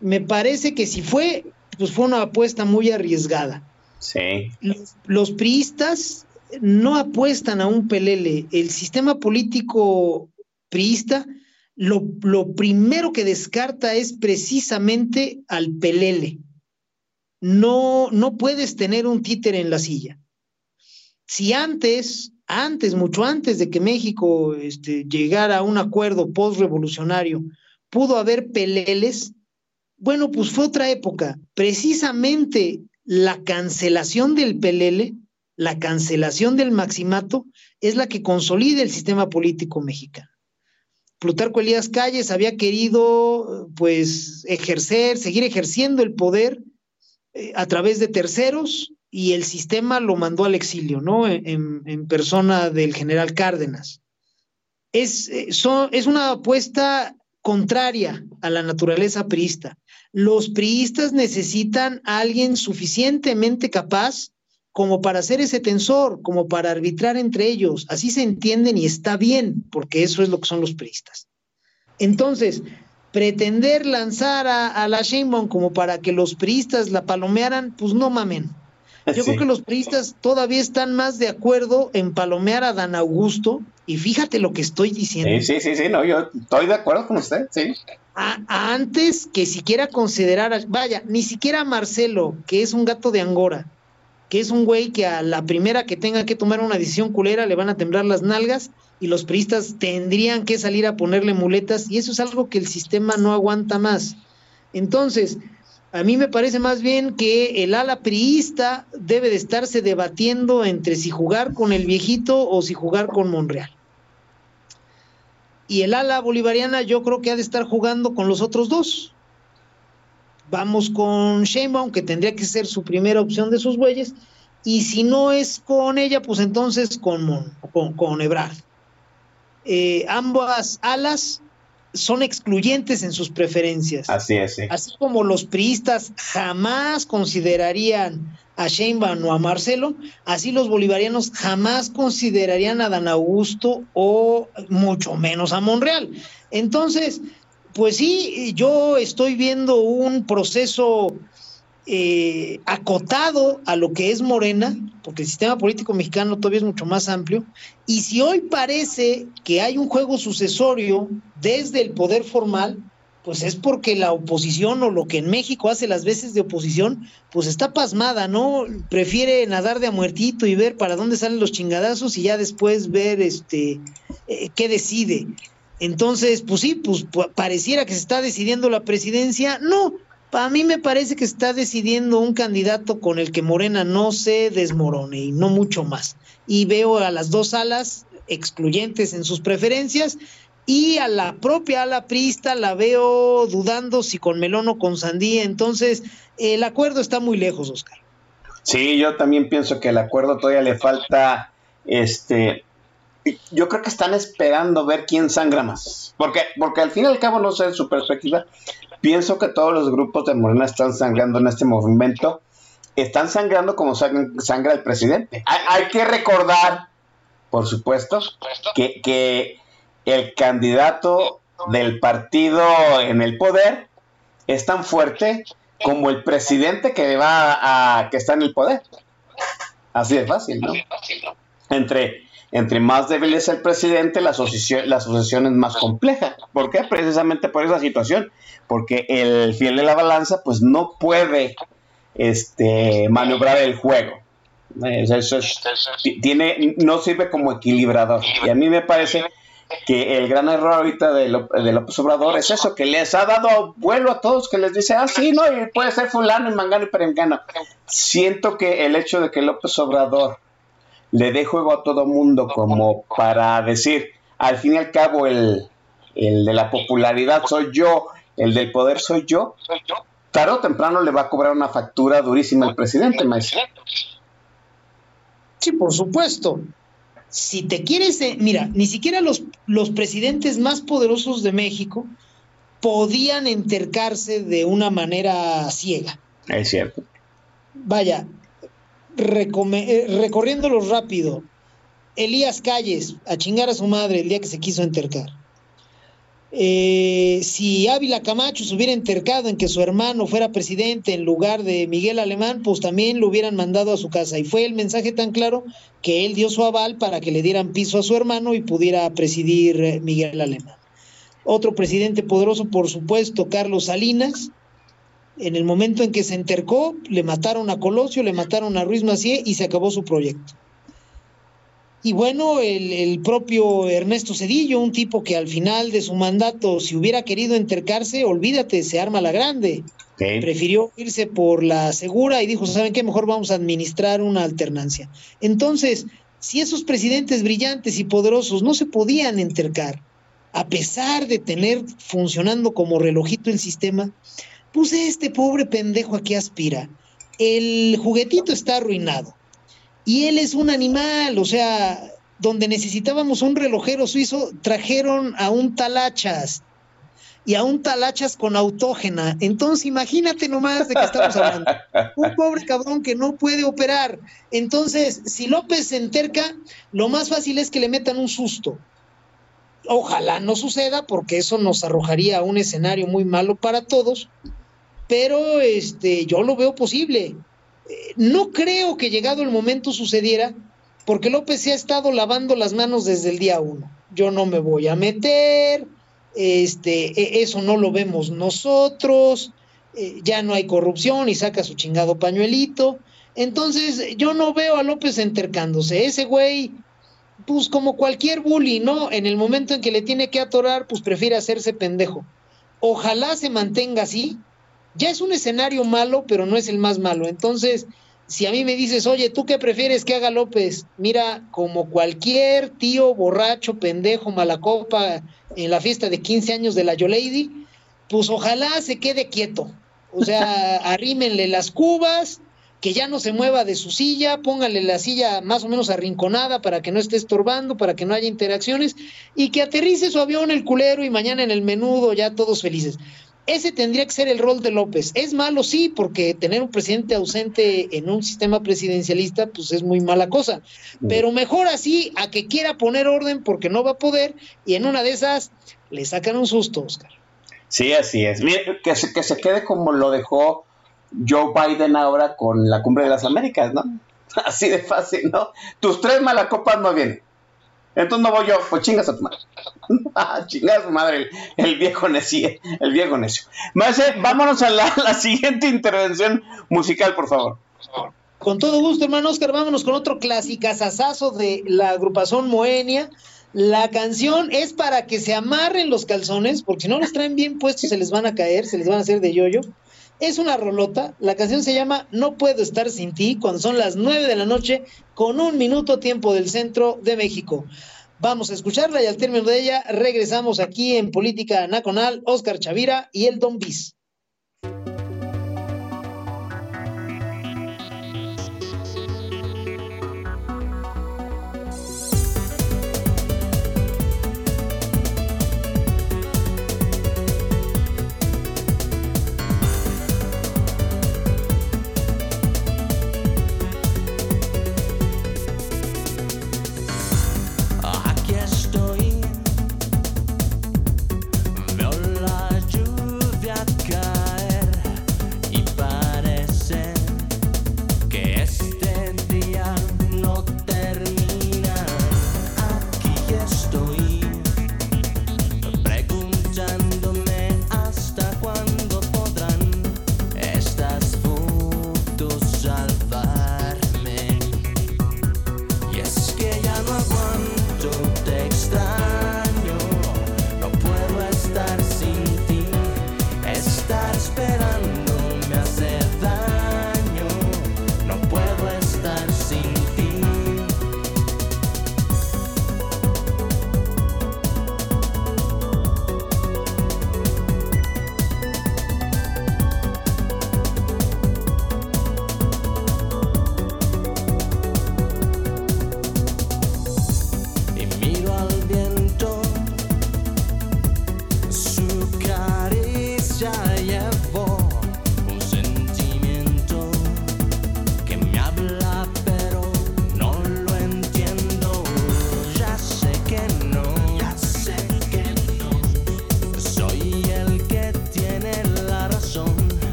me parece que si fue, pues fue una apuesta muy arriesgada. Sí. Los, los priistas no apuestan a un pelele. El sistema político priista lo, lo, primero que descarta es precisamente al pelele. No, no puedes tener un títere en la silla. Si antes, antes, mucho antes de que México este, llegara a un acuerdo post-revolucionario, pudo haber peleles, bueno, pues fue otra época. Precisamente la cancelación del pelele, la cancelación del maximato, es la que consolida el sistema político mexicano. Plutarco Elías Calles había querido, pues, ejercer, seguir ejerciendo el poder eh, a través de terceros y el sistema lo mandó al exilio, ¿no? En, persona del general Cárdenas. Es, eh, es una apuesta contraria a la naturaleza priista. Los priistas necesitan a alguien suficientemente capaz como para hacer ese tensor, como para arbitrar entre ellos. Así se entienden y está bien, porque eso es lo que son los priistas. Entonces, pretender lanzar a, a la Sheinbaum como para que los priistas la palomearan, pues no mamen. [laughs] Yo sí. creo que los priistas todavía están más de acuerdo en palomear a Dan Augusto, y fíjate lo que estoy diciendo. Sí, sí, sí, sí, no, yo estoy de acuerdo con usted, sí. A, antes que siquiera considerar, a, vaya, ni siquiera a Marcelo, que es un gato de Angora, que es un güey que a la primera que tenga que tomar una decisión culera le van a temblar las nalgas y los priistas tendrían que salir a ponerle muletas y eso es algo que el sistema no aguanta más. Entonces, a mí me parece más bien que el ala priista debe de estarse debatiendo entre si jugar con el viejito o si jugar con Monreal. Y el ala bolivariana yo creo que ha de estar jugando con los otros dos. Vamos con Sheinbaum, que tendría que ser su primera opción de sus bueyes, y si no es con ella, pues entonces con, Mon, con, con Ebrard. Eh, ambas alas son excluyentes en sus preferencias. Así es. Sí. Así como los priistas jamás considerarían a Sheinbaum o a Marcelo, así los bolivarianos jamás considerarían a Dan Augusto o mucho menos a Monreal. Entonces, pues sí, yo estoy viendo un proceso eh, acotado a lo que es Morena, porque el sistema político mexicano todavía es mucho más amplio, y si hoy parece que hay un juego sucesorio desde el poder formal, pues es porque la oposición o lo que en México hace las veces de oposición, pues está pasmada, ¿no? Prefiere nadar de a muertito y ver para dónde salen los chingadazos y ya después ver este eh, qué decide. Entonces, pues sí, pues pareciera que se está decidiendo la presidencia. No, a mí me parece que está decidiendo un candidato con el que Morena no se desmorone y no mucho más. Y veo a las dos alas excluyentes en sus preferencias y a la propia ala prista la veo dudando si con melón o con sandía. Entonces, el acuerdo está muy lejos, Oscar. Sí, yo también pienso que el acuerdo todavía le falta, este, yo creo que están esperando ver quién sangra más, porque, porque al fin y al cabo, no sé su perspectiva, pienso que todos los grupos de Morena están sangrando en este movimiento, están sangrando como sangra el presidente. Hay, hay que recordar, por supuesto, que, que el candidato del partido en el poder es tan fuerte como el presidente que va a que está en el poder. Así de fácil, ¿no? Entre, entre más débil es el presidente, la asociación, la asociación es más compleja. ¿Por qué? Precisamente por esa situación. Porque el fiel de la balanza, pues no puede este, maniobrar el juego. Eso es- tiene, no sirve como equilibrador. Y a mí me parece que el gran error ahorita de López Obrador es eso, que les ha dado vuelo a todos, que les dice, ah, sí, no, y puede ser fulano y mangano y perengano. Siento que el hecho de que López Obrador le dé juego a todo mundo como para decir, al fin y al cabo, el, el de la popularidad soy yo, el del poder soy yo, tarde o temprano le va a cobrar una factura durísima al presidente, maestro. Sí, por supuesto. Si te quieres, eh, mira, ni siquiera los, los presidentes más poderosos de México podían entercarse de una manera ciega. Es cierto. Vaya, recorriéndolos rápido. Elías Calles, a chingar a su madre el día que se quiso entercar. Eh, si Ávila Camacho se hubiera entercado en que su hermano fuera presidente en lugar de Miguel Alemán, pues también lo hubieran mandado a su casa. Y fue el mensaje tan claro que él dio su aval para que le dieran piso a su hermano y pudiera presidir eh, Miguel Alemán. Otro presidente poderoso, por supuesto, Carlos Salinas. En el momento en que se entercó, le mataron a Colosio, le mataron a Ruiz Macié y se acabó su proyecto. Y bueno, el, el propio Ernesto Cedillo, un tipo que al final de su mandato, si hubiera querido entercarse, olvídate, se arma la grande. Prefirió irse por la segura y dijo, ¿saben qué? Mejor vamos a administrar una alternancia. Entonces, si esos presidentes brillantes y poderosos no se podían entercar, a pesar de tener funcionando como relojito el sistema, pues este pobre pendejo aquí aspira. El juguetito está arruinado. Y él es un animal, o sea, donde necesitábamos un relojero suizo, trajeron a un talachas y a un talachas con autógena. Entonces, imagínate nomás de qué estamos hablando. [laughs] Un pobre cabrón que no puede operar. Entonces, si López se enterca, lo más fácil es que le metan un susto. Ojalá no suceda, porque eso nos arrojaría a un escenario muy malo para todos. Pero este, yo lo veo posible. Eh, No creo que llegado el momento sucediera, porque López se ha estado lavando las manos desde el día uno. Yo no me voy a meter, este, e- eso no lo vemos nosotros, eh, ya no hay corrupción y saca su chingado pañuelito. Entonces, yo no veo a López entercándose. Ese güey, pues como cualquier bully, ¿no? En el momento en que le tiene que atorar, pues prefiere hacerse pendejo. Ojalá se mantenga así. Ya es un escenario malo, pero no es el más malo. Entonces, si a mí me dices, oye, ¿tú qué prefieres que haga López? Mira, como cualquier tío borracho, pendejo, malacopa en la fiesta de 15 años de la Yolady, pues ojalá se quede quieto. O sea, [laughs] arrímenle las cubas, que ya no se mueva de su silla, póngale la silla más o menos arrinconada para que no esté estorbando, para que no haya interacciones, y que aterrice su avión el culero y mañana en el menudo ya todos felices. Ese tendría que ser el rol de López. Es malo, sí, porque tener un presidente ausente en un sistema presidencialista, pues es muy mala cosa. Pero mejor así a que quiera poner orden porque no va a poder y en una de esas le sacan un susto, Oscar. Sí, así es. Mire, que se, que se quede como lo dejó Joe Biden ahora con la cumbre de las Américas, ¿no? [laughs] Así de fácil, ¿no? Tus tres malacopas no vienen. Entonces no voy yo, pues chingas a tu madre. [laughs] Ah, chingas a tu madre, el, viejo necio, el viejo necio. Vámonos a la, siguiente intervención musical, por favor. Con todo gusto, hermano Oscar, vámonos con otro clasicazazazo de la agrupación Moenia. La canción es para que se amarren los calzones, porque si no los traen bien puestos se les van a caer, se les van a hacer de yoyo. Es una rolota. La canción se llama No puedo estar sin ti, cuando son las 9 de la noche, con un minuto tiempo del centro de México. Vamos a escucharla y al término de ella regresamos aquí en Política Nacional, Oscar Chavira y el Don Bis.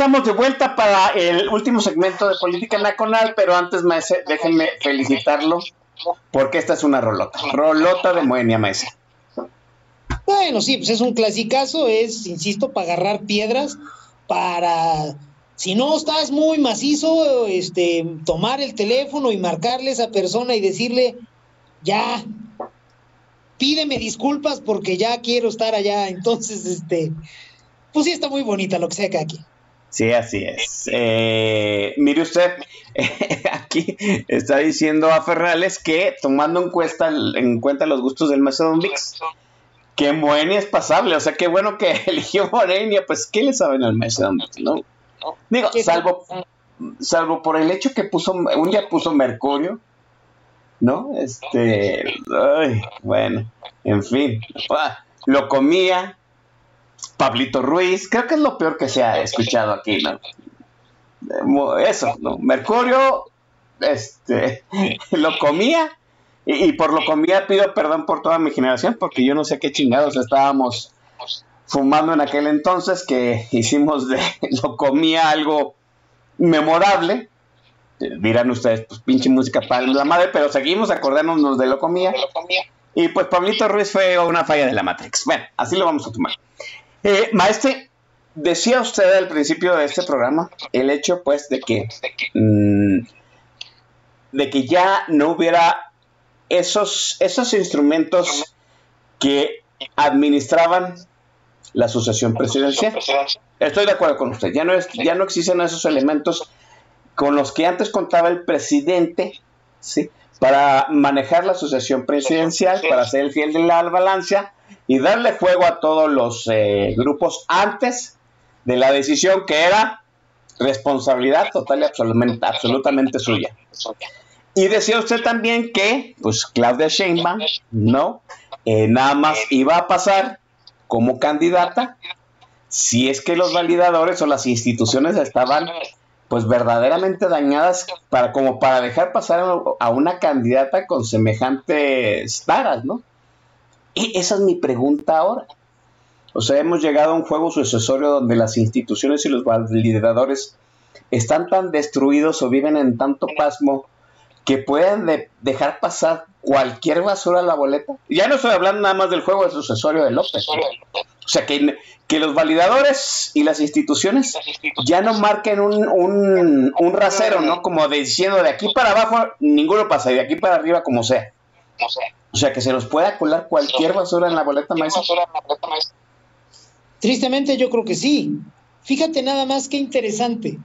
Estamos de vuelta para el último segmento de Política Nacional, pero antes, maese, déjenme felicitarlo porque esta es una rolota. Rolota de Moenia, maese. Bueno, sí, pues es un clasicazo, es, insisto, para agarrar piedras, para, si no estás muy macizo, este, tomar el teléfono y marcarle a esa persona y decirle, ya, pídeme disculpas porque ya quiero estar allá. Entonces, este, pues sí está muy bonita lo que sea que aquí. Sí, así es. Eh, mire usted, [laughs] aquí está diciendo a Ferrales que tomando en cuenta, en cuenta los gustos del Macedon Vix, que Moenia es pasable. O sea, qué bueno que [laughs] eligió Moenia. Pues, ¿qué le saben al Macedon Vix, no? Digo, salvo, salvo por el hecho que puso, un día puso Mercurio, ¿no? Este, ay, bueno, en fin, ah, lo comía. Pablito Ruiz, creo que es lo peor que se ha escuchado aquí, ¿no? Eso, ¿no? Mercurio, este, [laughs] lo comía, y, y por lo comía pido perdón por toda mi generación, porque yo no sé qué chingados estábamos fumando en aquel entonces, que hicimos de [laughs] lo comía algo memorable. Dirán ustedes, pues pinche música para la madre, pero seguimos acordándonos de lo comía. Y pues Pablito Ruiz fue una falla de la Matrix. Bueno, así lo vamos a tomar. Eh, maestre, decía usted al principio de este programa el hecho, pues, de que, mm, de que ya no hubiera esos, esos instrumentos que administraban la sucesión presidencial. Estoy de acuerdo con usted. Ya no, es, ya no existen esos elementos con los que antes contaba el presidente. Para manejar la sucesión presidencial, para ser el fiel de la balanza y darle juego a todos los eh, grupos antes de la decisión que era responsabilidad total y absolutamente, absolutamente suya. Y decía usted también que, pues, Claudia Sheinbaum, ¿no? Eh, nada más iba a pasar como candidata si es que los validadores o las instituciones estaban pues verdaderamente dañadas para como para dejar pasar a una candidata con semejantes taras, ¿no? Y esa es mi pregunta ahora. O sea, hemos llegado a un juego sucesorio donde las instituciones y los validadores están tan destruidos o viven en tanto pasmo que pueden de- dejar pasar cualquier basura a la boleta. Ya no estoy hablando nada más del juego sucesorio de López. O sea, que, que los validadores y las instituciones ya no marquen un, un, un rasero, ¿no? Como diciendo de aquí para abajo ninguno pasa y de aquí para arriba como sea. O sea, que se nos pueda colar cualquier basura en la boleta maestra. Tristemente yo creo que sí. Fíjate nada más qué interesante.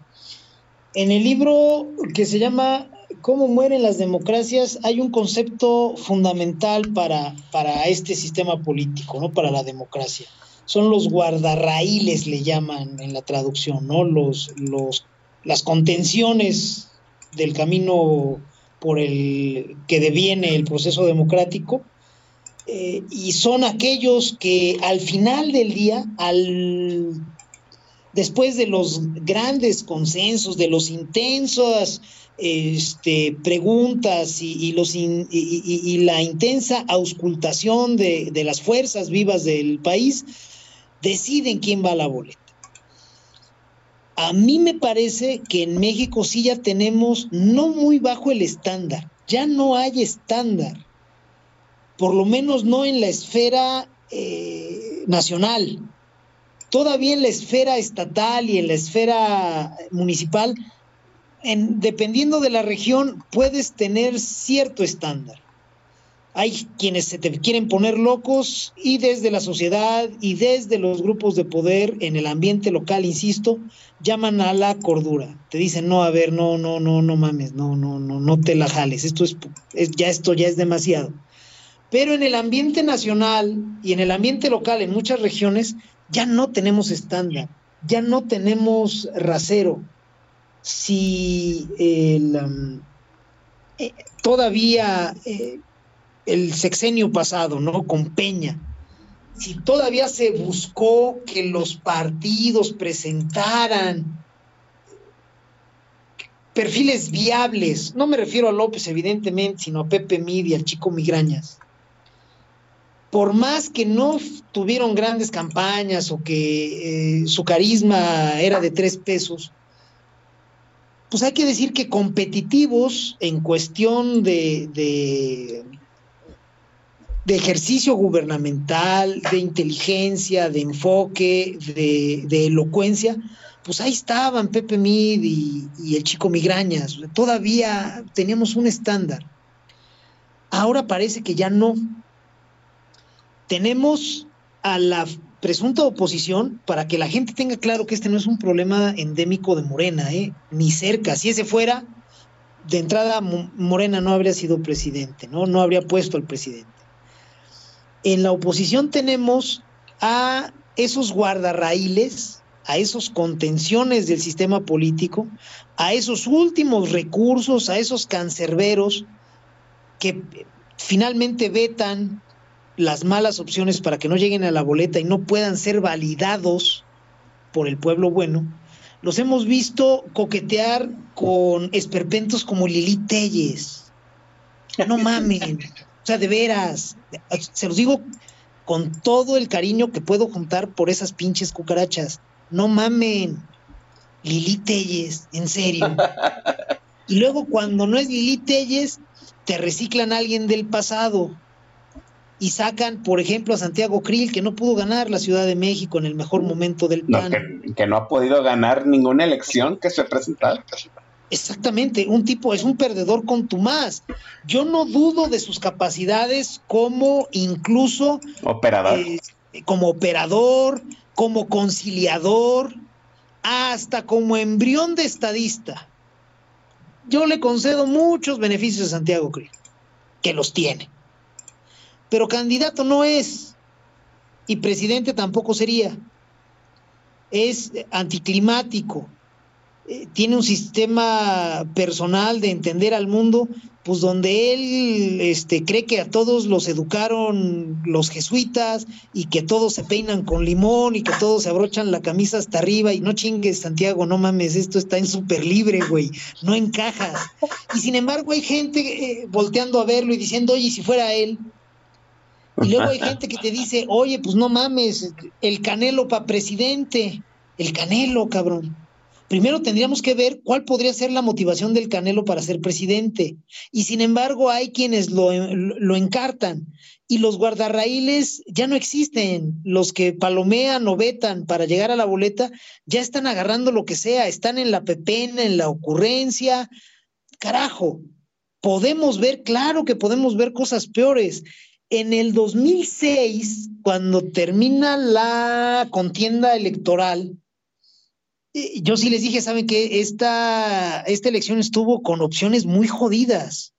En el libro que se llama ¿Cómo mueren las democracias? hay un concepto fundamental para, para este sistema político, ¿no? Para la democracia. Son los guardarraíles, le llaman en la traducción, ¿no? Los, los, las contenciones del camino por el que deviene el proceso democrático. eh, y son aquellos que al final del día, al, después de los grandes consensos, de los intensos este, preguntas y, y, la intensa auscultación de las fuerzas vivas del país, deciden quién va a la boleta. A mí me parece que en México sí ya tenemos no muy bajo el estándar, ya no hay estándar, por lo menos no en la esfera eh, nacional. Todavía en la esfera estatal y en la esfera municipal, en, dependiendo de la región, puedes tener cierto estándar hay quienes se te quieren poner locos y desde la sociedad y desde los grupos de poder en el ambiente local, insisto, llaman a la cordura. Te dicen, no, a ver, no, no, no, no mames, no, no, no, no te la jales, esto es, ya esto ya es demasiado. Pero en el ambiente nacional y en el ambiente local, en muchas regiones, ya no tenemos estándar, ya no tenemos rasero. Si el, eh, todavía eh, el sexenio pasado, ¿no? Con Peña. Si todavía se buscó que los partidos presentaran perfiles viables, no me refiero a López evidentemente, sino a Pepe Midi, al chico Migrañas. Por más que no tuvieron grandes campañas o que eh, su carisma era de tres pesos, pues hay que decir que competitivos en cuestión de, de ejercicio gubernamental, de inteligencia, de enfoque, de, elocuencia, pues ahí estaban Pepe Mid y, el chico Migrañas. Todavía teníamos un estándar. Ahora parece que ya no. Tenemos a la presunta oposición para que la gente tenga claro que este no es un problema endémico de Morena, ¿eh? ni cerca. Si ese fuera, de entrada Morena no habría sido presidente, ¿no? No habría puesto al presidente en la oposición tenemos a esos guardarraíles, a esos contenciones del sistema político, a esos últimos recursos, a esos cancerberos que finalmente vetan las malas opciones para que no lleguen a la boleta y no puedan ser validados por el pueblo bueno, los hemos visto coquetear con esperpentos como Lili Telles. No mamen. [laughs] O sea, de veras, se los digo con todo el cariño que puedo juntar por esas pinches cucarachas. No mamen. Lili Telles, en serio. [laughs] Y luego cuando no es Lili Telles, te reciclan a alguien del pasado y sacan, por ejemplo, a Santiago Krill, que no pudo ganar la Ciudad de México en el mejor momento del plan. que, no ha podido ganar ninguna elección que se ha presentado. Exactamente, un tipo es un perdedor contumaz. Yo no dudo de sus capacidades como incluso operador, eh, como operador, como conciliador, hasta como embrión de estadista. Yo le concedo muchos beneficios a Santiago Cruz, que los tiene. Pero candidato no es, y presidente tampoco sería. Es anticlimático, eh, tiene un sistema personal de entender al mundo, pues donde él este, cree que a todos los educaron los jesuitas y que todos se peinan con limón y que todos se abrochan la camisa hasta arriba y no chingues Santiago, no mames, esto está en súper libre, güey, no encajas. Y sin embargo hay gente eh, volteando a verlo y diciendo, oye, si fuera él. Y luego hay gente que te dice, oye, pues no mames, el canelo para presidente, el canelo, cabrón. Primero tendríamos que ver cuál podría ser la motivación del Canelo para ser presidente. Y sin embargo hay quienes lo, encartan. Y los guardarraíles ya no existen. Los que palomean o vetan para llegar a la boleta ya están agarrando lo que sea. Están en la pepena, en la ocurrencia. Carajo, podemos ver, claro que podemos ver cosas peores. En el 2006, cuando termina la contienda electoral, yo sí les dije, ¿saben qué? Esta, esta elección estuvo con opciones muy jodidas.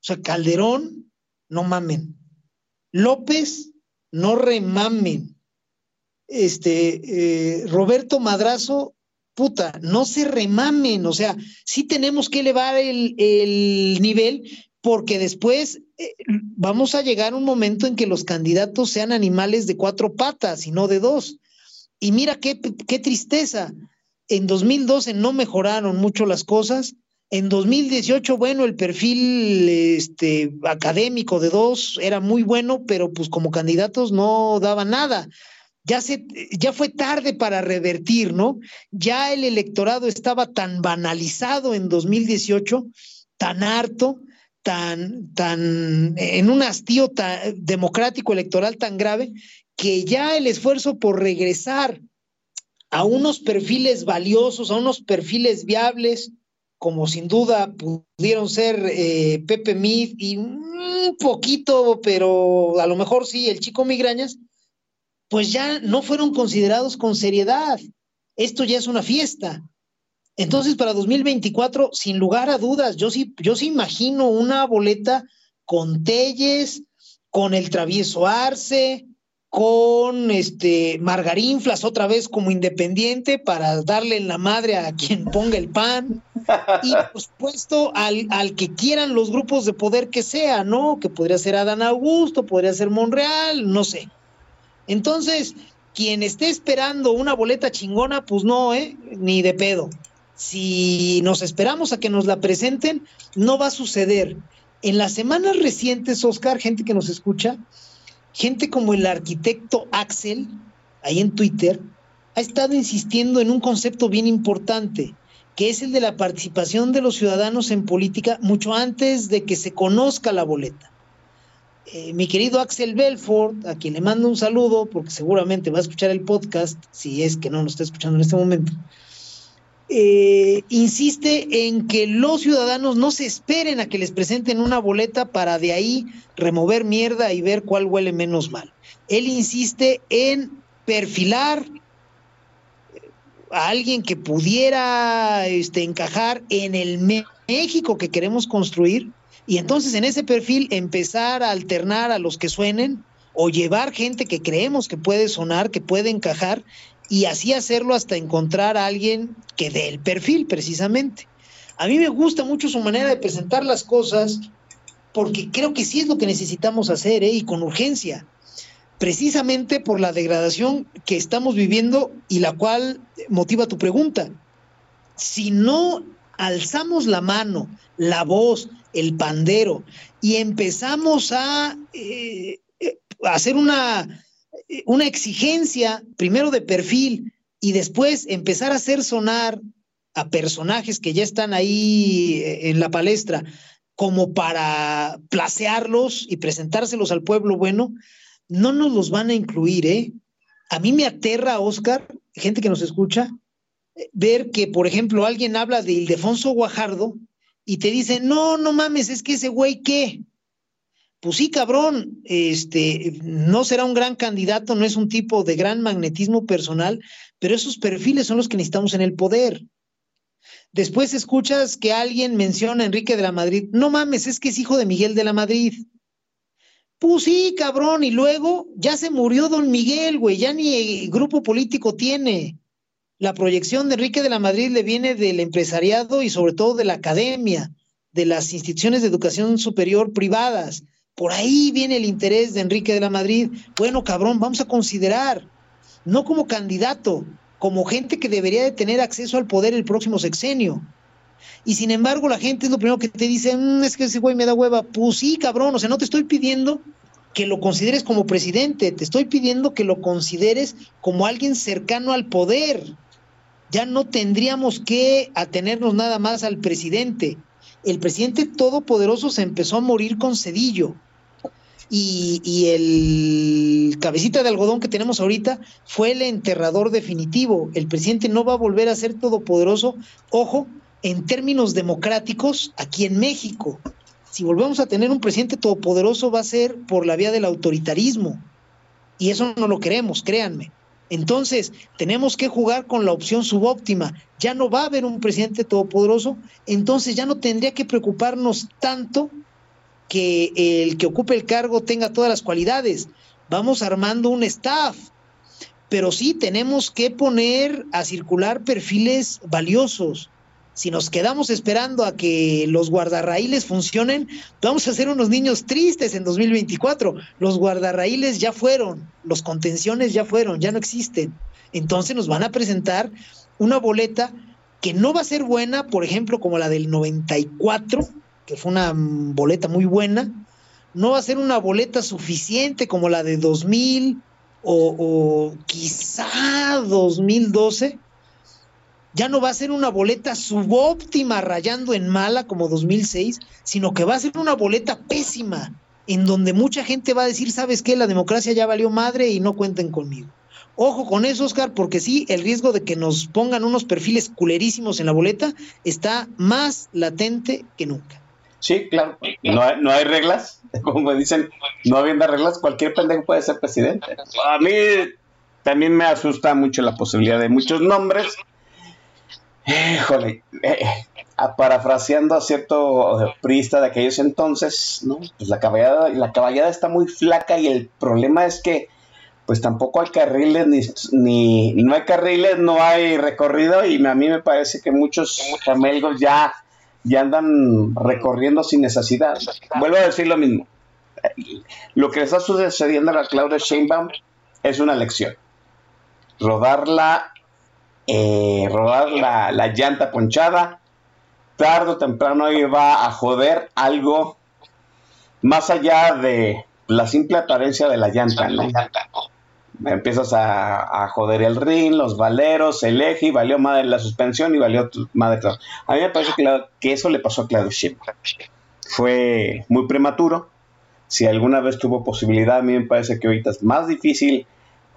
O sea, Calderón, no mamen. López, no remamen. Este, eh, Roberto Madrazo, puta, no se remamen. O sea, sí tenemos que elevar el, el nivel, porque después eh, vamos a llegar a un momento en que los candidatos sean animales de cuatro patas y no de dos. Y mira qué, qué tristeza. En 2012 no mejoraron mucho las cosas. En 2018, bueno, el perfil este, académico de dos era muy bueno, pero pues como candidatos no daba nada. Ya, se, ya fue tarde para revertir, ¿no? Ya el electorado estaba tan banalizado en 2018, tan harto, tan, tan, en un hastío democrático electoral tan grave, que ya el esfuerzo por regresar a unos perfiles valiosos, a unos perfiles viables, como sin duda pudieron ser eh, Pepe Mid y un poquito, pero a lo mejor sí, el chico Migrañas, pues ya no fueron considerados con seriedad. Esto ya es una fiesta. Entonces, para 2024, sin lugar a dudas, yo sí, yo sí imagino una boleta con Telles, con el travieso Arce, con este Margarinflas otra vez como independiente para darle en la madre a quien ponga el pan. Y por supuesto, al, al que quieran los grupos de poder que sea, ¿no? Que podría ser Adán Augusto, podría ser Monreal, no sé. Entonces, quien esté esperando una boleta chingona, pues no, ¿eh? Ni de pedo si nos esperamos a que nos la presenten, no va a suceder. En las semanas recientes, Oscar, gente que nos escucha, gente como el arquitecto Axel, ahí en Twitter, ha estado insistiendo en un concepto bien importante, que es el de la participación de los ciudadanos en política mucho antes de que se conozca la boleta. Eh, mi querido Axel Belfort, a quien le mando un saludo, porque seguramente va a escuchar el podcast, si es que no lo está escuchando en este momento, eh, insiste en que los ciudadanos no se esperen a que les presenten una boleta para de ahí remover mierda y ver cuál huele menos mal. Él insiste en perfilar a alguien que pudiera este, encajar en el México que queremos construir y entonces en ese perfil empezar a alternar a los que suenen o llevar gente que creemos que puede sonar, que puede encajar y así hacerlo hasta encontrar a alguien que dé el perfil precisamente. A mí me gusta mucho su manera de presentar las cosas porque creo que sí es lo que necesitamos hacer ¿eh? y con urgencia, precisamente por la degradación que estamos viviendo y la cual motiva tu pregunta. Si no alzamos la mano, la voz, el pandero y empezamos a eh, eh, hacer una una exigencia, primero de perfil, y después empezar a hacer sonar a personajes que ya están ahí eh, en la palestra como para placearlos y presentárselos al pueblo bueno, no nos los van a incluir, ¿eh? A mí me aterra, Oscar, gente que nos escucha, ver que, por ejemplo, alguien habla de Ildefonso Guajardo y te dice, no, no mames, es que ese güey, ¿qué? Pues sí, cabrón, este, no será un gran candidato, no es un tipo de gran magnetismo personal, pero esos perfiles son los que necesitamos en el poder. Después escuchas que alguien menciona a Enrique de la Madrid. No mames, es que es hijo de Miguel de la Madrid. Pues sí, cabrón, y luego ya se murió don Miguel, güey, ya ni grupo político tiene. La proyección de Enrique de la Madrid le viene del empresariado y sobre todo de la academia, de las instituciones de educación superior privadas por ahí viene el interés de Enrique de la Madrid. Bueno, cabrón, vamos a considerar, no como candidato, como gente que debería de tener acceso al poder el próximo sexenio. Y sin embargo, la gente es lo primero que te dice, mm, es que ese güey me da hueva. Pues sí, cabrón, o sea, no te estoy pidiendo que lo consideres como presidente, te estoy pidiendo que lo consideres como alguien cercano al poder. Ya no tendríamos que atenernos nada más al presidente, el presidente todopoderoso se empezó a morir con Cedillo. Y, el cabecita de algodón que tenemos ahorita fue el enterrador definitivo. El presidente no va a volver a ser todopoderoso, ojo, en términos democráticos aquí en México. Si volvemos a tener un presidente todopoderoso va a ser por la vía del autoritarismo. Y eso no lo queremos, créanme. Entonces, tenemos que jugar con la opción subóptima. Ya no va a haber un presidente todopoderoso, entonces ya no tendría que preocuparnos tanto que el que ocupe el cargo tenga todas las cualidades. Vamos armando un staff, pero sí tenemos que poner a circular perfiles valiosos. Si nos quedamos esperando a que los guardarraíles funcionen, vamos a ser unos niños tristes en 2024. Los guardarraíles ya fueron, los contenciones ya fueron, ya no existen. Entonces nos van a presentar una boleta que no va a ser buena, por ejemplo, como la del 94, que fue una boleta muy buena, no va a ser una boleta suficiente como la de 2000 o, o quizá 2012 ya no va a ser una boleta subóptima rayando en mala como 2006, sino que va a ser una boleta pésima, en donde mucha gente va a decir, ¿sabes qué? La democracia ya valió madre y no cuenten conmigo. Ojo con eso, Oscar, porque sí, el riesgo de que nos pongan unos perfiles culerísimos en la boleta está más latente que nunca. Sí, claro. No hay, no hay reglas. Como dicen, no habiendo reglas, cualquier pendejo puede ser presidente. A mí también me asusta mucho la posibilidad de muchos nombres Híjole, eh, parafraseando a cierto priista de aquellos entonces, ¿no? Pues la caballada, la caballada está muy flaca y el problema es que pues tampoco hay carriles, ni, no hay carriles, no hay recorrido y a mí me parece que muchos camelgos ya, ya andan recorriendo sin necesidad. Vuelvo a decir lo mismo. Lo que está sucediendo a la Claudia Sheinbaum es una lección. Rodarla eh, rodar la, llanta ponchada, tarde o temprano iba a joder algo más allá de la simple apariencia de la llanta, ¿no? Empiezas a, joder el ring, los valeros, el eje, y valió madre la suspensión y valió madre todo. A mí me parece que, que eso le pasó a Claudio. Fue muy prematuro. Si alguna vez tuvo posibilidad, a mí me parece que ahorita es más difícil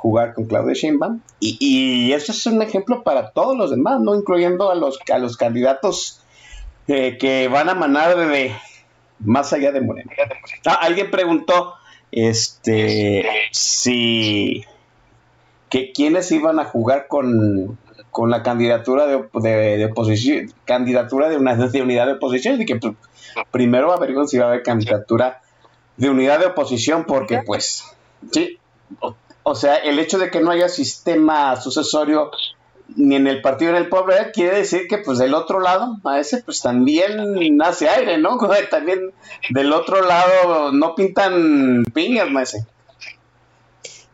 jugar con Claudia Sheinbaum. Y, eso es un ejemplo para todos los demás, ¿no? Incluyendo a los, a los candidatos eh, que van a manar de más allá de Moreno. Ah, alguien preguntó este si que quiénes iban a jugar con, con la candidatura de, de, oposición, candidatura de una de unidad de oposición, y que primero averiguar si va a haber candidatura de unidad de oposición, porque pues sí, o sea, el hecho de que no haya sistema sucesorio ni en el partido ni en el pueblo quiere decir que pues del otro lado a ese pues también nace aire, ¿no? [laughs] También del otro lado no pintan piñas, maese.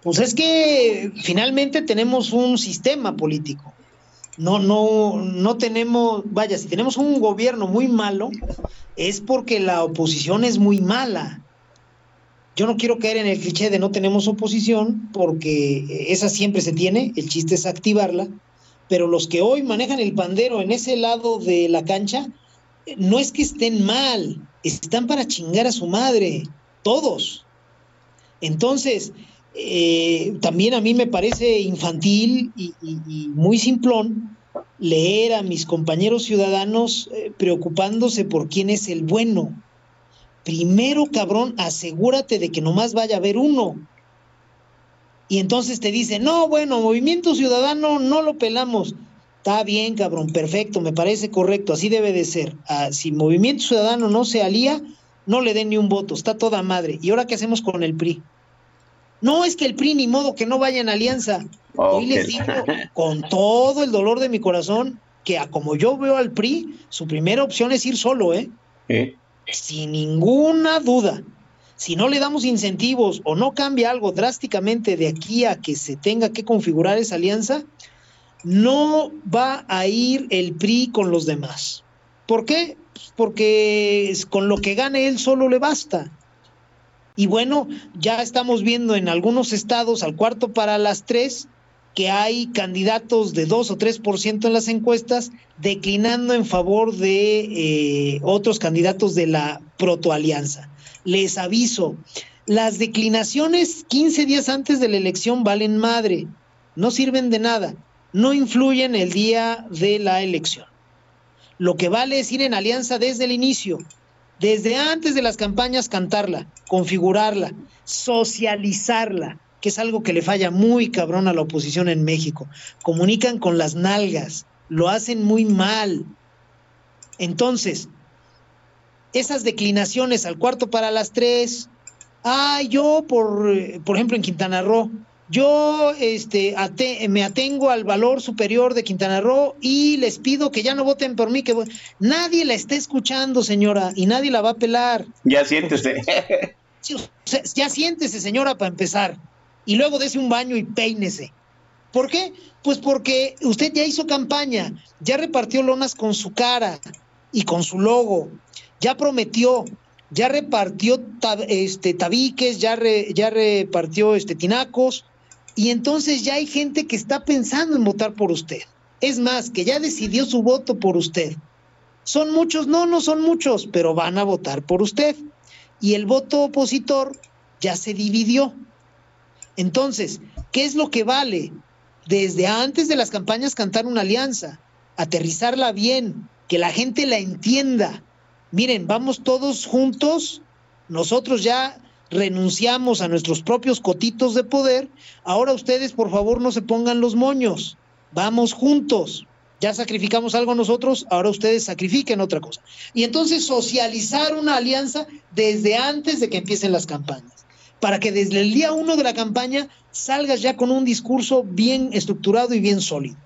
Pues es que finalmente tenemos un sistema político. No, no, no tenemos, vaya, si tenemos un gobierno muy malo, es porque la oposición es muy mala. Yo no quiero caer en el cliché de no tenemos oposición, porque esa siempre se tiene, el chiste es activarla, pero los que hoy manejan el pandero en ese lado de la cancha, no es que estén mal, están para chingar a su madre, todos. Entonces, eh, también a mí me parece infantil y, muy simplón leer a mis compañeros ciudadanos eh, preocupándose por quién es el bueno primero, cabrón, asegúrate de que nomás vaya a haber uno. Y entonces te dice, no, bueno, Movimiento Ciudadano no lo pelamos. Está bien, cabrón, perfecto, me parece correcto, así debe de ser. Ah, si Movimiento Ciudadano no se alía, no le den ni un voto, está toda madre. ¿Y ahora qué hacemos con el PRI? No, es que el PRI ni modo que no vaya en alianza. Hoy les digo, con todo el dolor de mi corazón, que a como yo veo al PRI, su primera opción es ir solo, ¿eh? ¿Eh? Sin ninguna duda, si no le damos incentivos o no cambia algo drásticamente de aquí a que se tenga que configurar esa alianza, no va a ir el PRI con los demás. ¿Por qué? Porque con lo que gane él solo le basta. Y bueno, ya estamos viendo en algunos estados al cuarto para las tres que hay candidatos de 2 o 3% en las encuestas declinando en favor de eh, otros candidatos de la protoalianza. Les aviso, las declinaciones 15 días antes de la elección valen madre, no sirven de nada, no influyen el día de la elección. Lo que vale es ir en alianza desde el inicio, desde antes de las campañas cantarla, configurarla, socializarla, que es algo que le falla muy cabrón a la oposición en México. Comunican con las nalgas, lo hacen muy mal. Entonces, esas declinaciones al cuarto para las tres, ah, yo por, por ejemplo en Quintana Roo, Yo este, ate- me atengo al valor superior de Quintana Roo y les pido que ya no voten por mí, que nadie la está escuchando, señora, y nadie la va a pelar. Ya siéntese. Sí, o sea, ya siéntese, señora, para empezar. Y luego dése un baño y peínese. ¿Por qué? Pues porque usted ya hizo campaña, ya repartió lonas con su cara y con su logo, ya prometió, ya repartió este, tabiques, ya, ya repartió este, tinacos, y entonces ya hay gente que está pensando en votar por usted. Es más, que ya decidió su voto por usted. ¿Son muchos? No, no son muchos, pero van a votar por usted. Y el voto opositor ya se dividió. Entonces, ¿qué es lo que vale? Desde antes de las campañas cantar una alianza, aterrizarla bien, que la gente la entienda. Miren, vamos todos juntos, nosotros ya renunciamos a nuestros propios cotitos de poder, ahora ustedes por favor no se pongan los moños, vamos juntos. Ya sacrificamos algo nosotros, ahora ustedes sacrifiquen otra cosa. Y entonces socializar una alianza desde antes de que empiecen las campañas, para que desde el día uno de la campaña salgas ya con un discurso bien estructurado y bien sólido.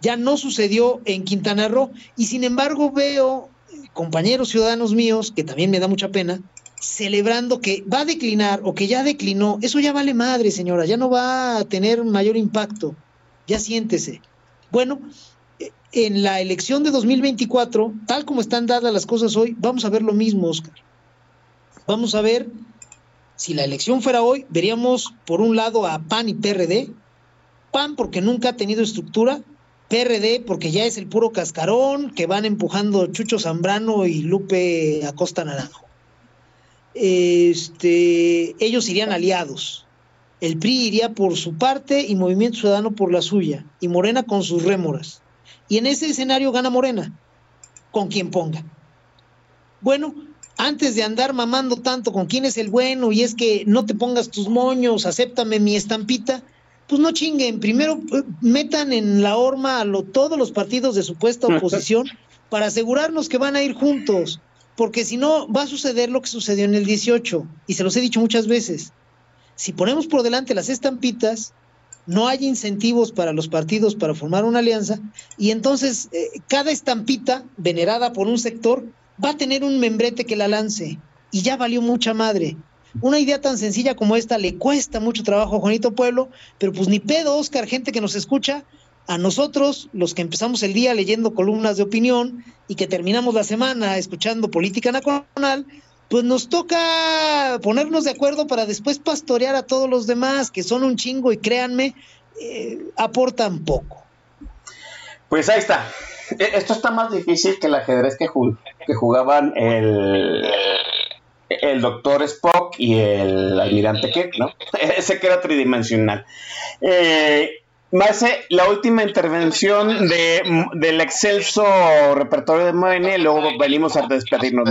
Ya no sucedió en Quintana Roo y sin embargo veo eh, compañeros ciudadanos míos, que también me da mucha pena, celebrando que va a declinar o que ya declinó. Eso ya vale madre, señora, ya no va a tener mayor impacto. Ya siéntese. Bueno, eh, en la elección de 2024, tal como están dadas las cosas hoy, vamos a ver lo mismo, Oscar. Vamos a ver, si la elección fuera hoy, veríamos por un lado a PAN y PRD. PAN porque nunca ha tenido estructura, PRD porque ya es el puro cascarón que van empujando Chucho Zambrano y Lupe Acosta Naranjo. Este, ellos irían aliados. El PRI iría por su parte y Movimiento Ciudadano por la suya, y Morena con sus rémoras. Y en ese escenario gana Morena, con quien ponga. Bueno, antes de andar mamando tanto con quién es el bueno y es que no te pongas tus moños, acéptame mi estampita, pues no chinguen. Primero eh, metan en la horma a lo, todos los partidos de supuesta oposición [laughs] para asegurarnos que van a ir juntos. Porque si no, va a suceder lo que sucedió en el 18. Y se los he dicho muchas veces. Si ponemos por delante las estampitas, no hay incentivos para los partidos para formar una alianza. Y entonces eh, cada estampita, venerada por un sector, va a tener un membrete que la lance. Y ya valió mucha madre. Una idea tan sencilla como esta le cuesta mucho trabajo a Juanito Pueblo, pero pues ni pedo, Oscar, gente que nos escucha, a nosotros, los que empezamos el día leyendo columnas de opinión y que terminamos la semana escuchando política nacional, pues nos toca ponernos de acuerdo para después pastorear a todos los demás, que son un chingo y créanme, eh, aportan poco. Pues ahí está. E- Esto está más difícil que el ajedrez que, ju- que jugaban el, el doctor Spock y el almirante Kirk, ¿no? [laughs] Ese que era tridimensional. Eh, la última intervención de, del excelso repertorio de Moene, luego venimos a despedirnos.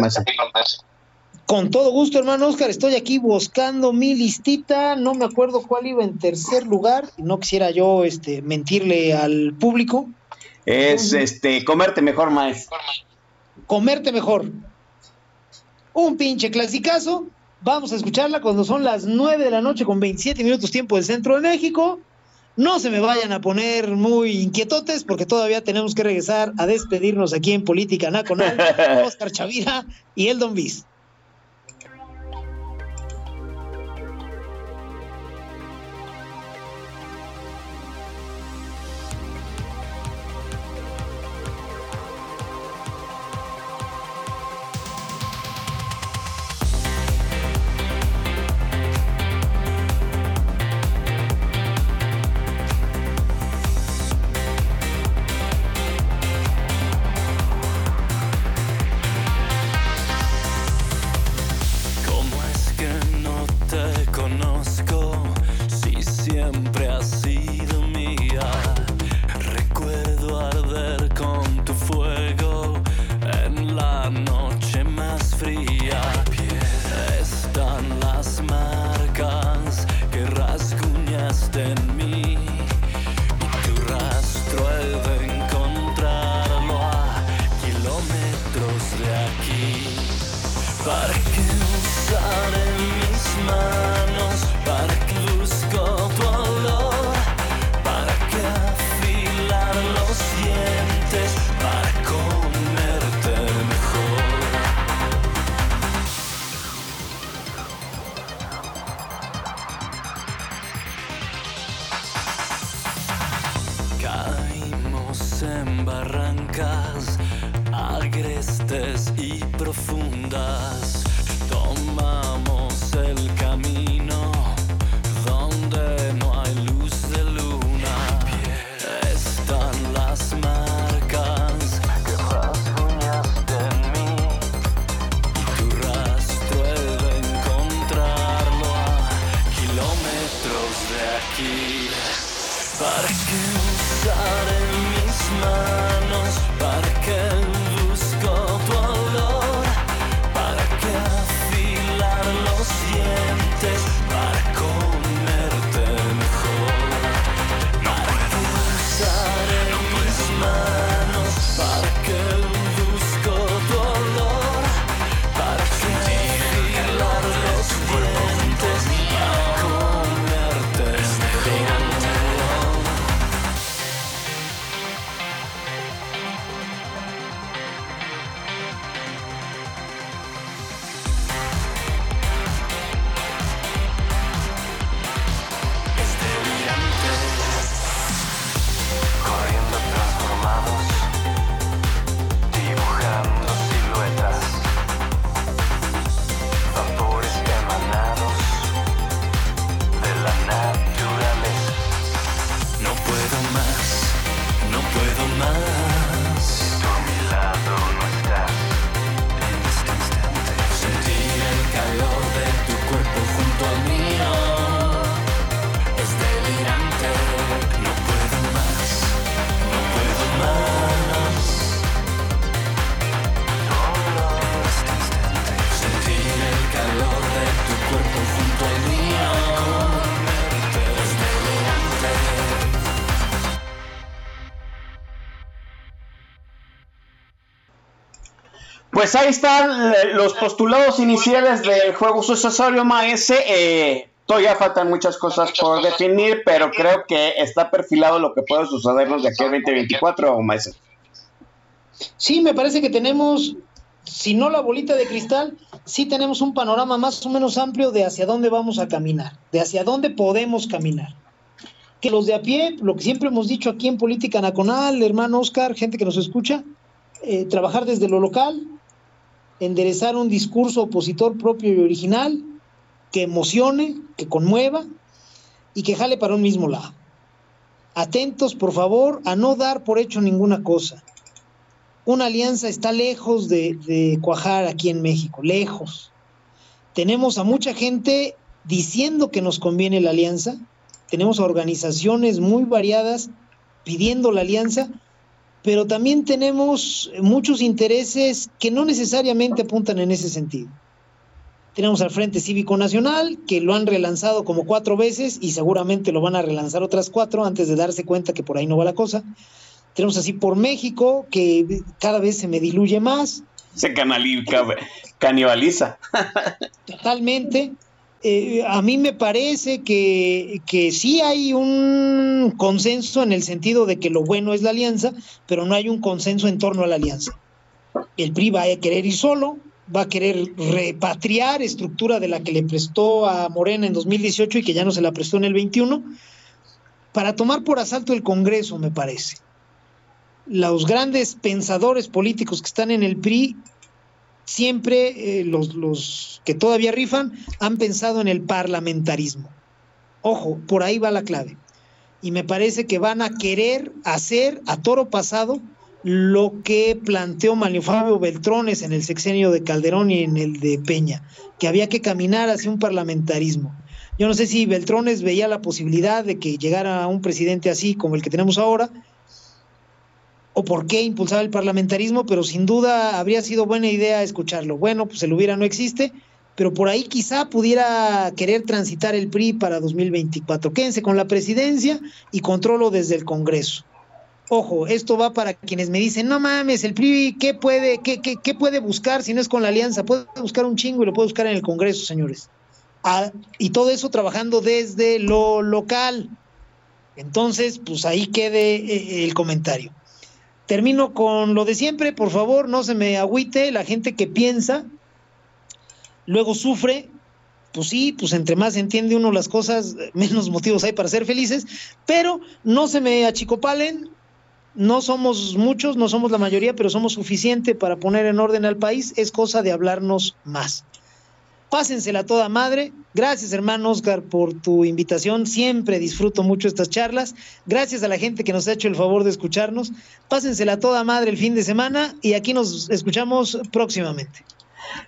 Con todo gusto, hermano Oscar, estoy aquí buscando mi listita, no me acuerdo cuál iba en tercer lugar, no quisiera yo este, mentirle al público. Es este comerte mejor, maestro. Comerte mejor. Un pinche clasicazo. Vamos a escucharla cuando son las 9 de la noche con 27 minutos tiempo del centro de México. No se me vayan a poner muy inquietotes porque todavía tenemos que regresar a despedirnos aquí en Política Nacional. [laughs] Oscar Chavira y el Don Bis. Pues ahí están eh, los postulados iniciales del juego sucesorio Maese. Eh, todavía faltan muchas cosas por definir, pero creo que está perfilado lo que puede sucedernos de aquí al 2024, Maese. Sí, me parece que tenemos, si no la bolita de cristal, sí tenemos un panorama más o menos amplio de hacia dónde vamos a caminar, de hacia dónde podemos caminar. Que los de a pie, lo que siempre hemos dicho aquí en Política Nacional, hermano Oscar, gente que nos escucha, eh, trabajar desde lo local, enderezar un discurso opositor propio y original, que emocione, que conmueva y que jale para un mismo lado. Atentos, por favor, a no dar por hecho ninguna cosa. Una alianza está lejos de, de cuajar aquí en México, lejos. Tenemos a mucha gente diciendo que nos conviene la alianza, tenemos a organizaciones muy variadas pidiendo la alianza, pero también tenemos muchos intereses que no necesariamente apuntan en ese sentido. Tenemos al Frente Cívico Nacional, que lo han relanzado como cuatro veces y seguramente lo van a relanzar otras cuatro antes de darse cuenta que por ahí no va la cosa. Tenemos así por México, que cada vez se me diluye más. Se canaliza, canibaliza. Totalmente. Eh, a mí me parece que, que sí hay un consenso en el sentido de que lo bueno es la alianza, pero no hay un consenso en torno a la alianza. El PRI va a querer ir solo, va a querer repatriar estructura de la que le prestó a Morena en 2018 y que ya no se la prestó en el 21, para tomar por asalto el Congreso, me parece. Los grandes pensadores políticos que están en el PRI siempre eh, los, los que todavía rifan han pensado en el parlamentarismo. Ojo, por ahí va la clave. Y me parece que van a querer hacer a toro pasado lo que planteó Manuel Fabio Beltrones en el sexenio de Calderón y en el de Peña, que había que caminar hacia un parlamentarismo. Yo no sé si Beltrones veía la posibilidad de que llegara un presidente así como el que tenemos ahora, o por qué impulsaba el parlamentarismo, pero sin duda habría sido buena idea escucharlo. Bueno, pues el hubiera no existe, pero por ahí quizá pudiera querer transitar el PRI para 2024. Quédense con la presidencia y controlo desde el Congreso. Ojo, esto va para quienes me dicen, no mames, el PRI, ¿qué puede, qué, qué, qué puede buscar si no es con la alianza? Puede buscar un chingo y lo puede buscar en el Congreso, señores. Y todo eso trabajando desde lo local. Entonces, pues ahí quede eh, el comentario. Termino con lo de siempre, por favor, no se me agüite la gente que piensa, luego sufre, pues sí, pues entre más entiende uno las cosas, [laughs] menos motivos hay para ser felices, pero no se me achicopalen, no somos muchos, no somos la mayoría, pero somos suficiente para poner en orden al país. Es cosa de hablarnos más. Pásensela toda madre. Gracias, hermano Oscar, por tu invitación. Siempre disfruto mucho estas charlas. Gracias a la gente que nos ha hecho el favor de escucharnos. Pásensela toda madre el fin de semana y aquí nos escuchamos próximamente.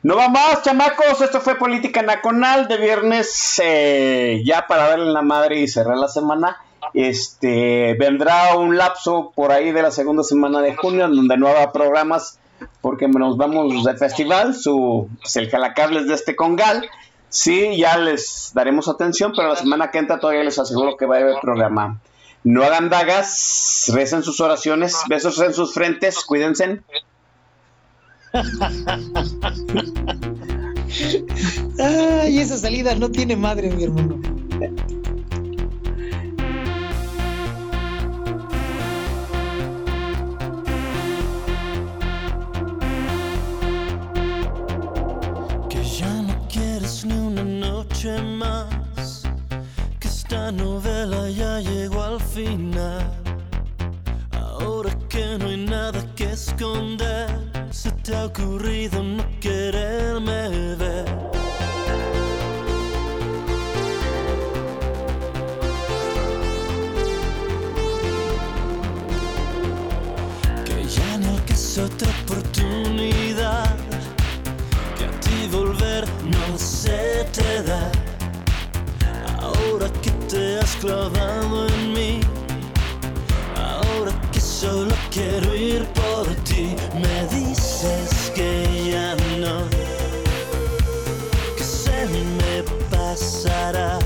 No va más, chamacos. Esto fue Política Nacional de viernes, eh, ya para darle la madre y cerrar la semana. Este vendrá un lapso por ahí de la segunda semana de junio, donde no habrá programas porque nos vamos de festival, su pues, el jalacables de este congal. Sí, ya les daremos atención, pero la semana que entra todavía les aseguro que va a haber programa. No hagan dagas, recen sus oraciones, besos en sus frentes, cuídense. [laughs] Ay, esa salida no tiene madre, mi hermano. Noche más, que esta novela ya llegó al final. Ahora que no hay nada que esconder, se te ha ocurrido no quererme ver. Que ya no es otra oportunidad que a ti volver no se te da. Te has clavado en mí, ahora que solo quiero ir por ti, me dices que ya no, que se me pasará,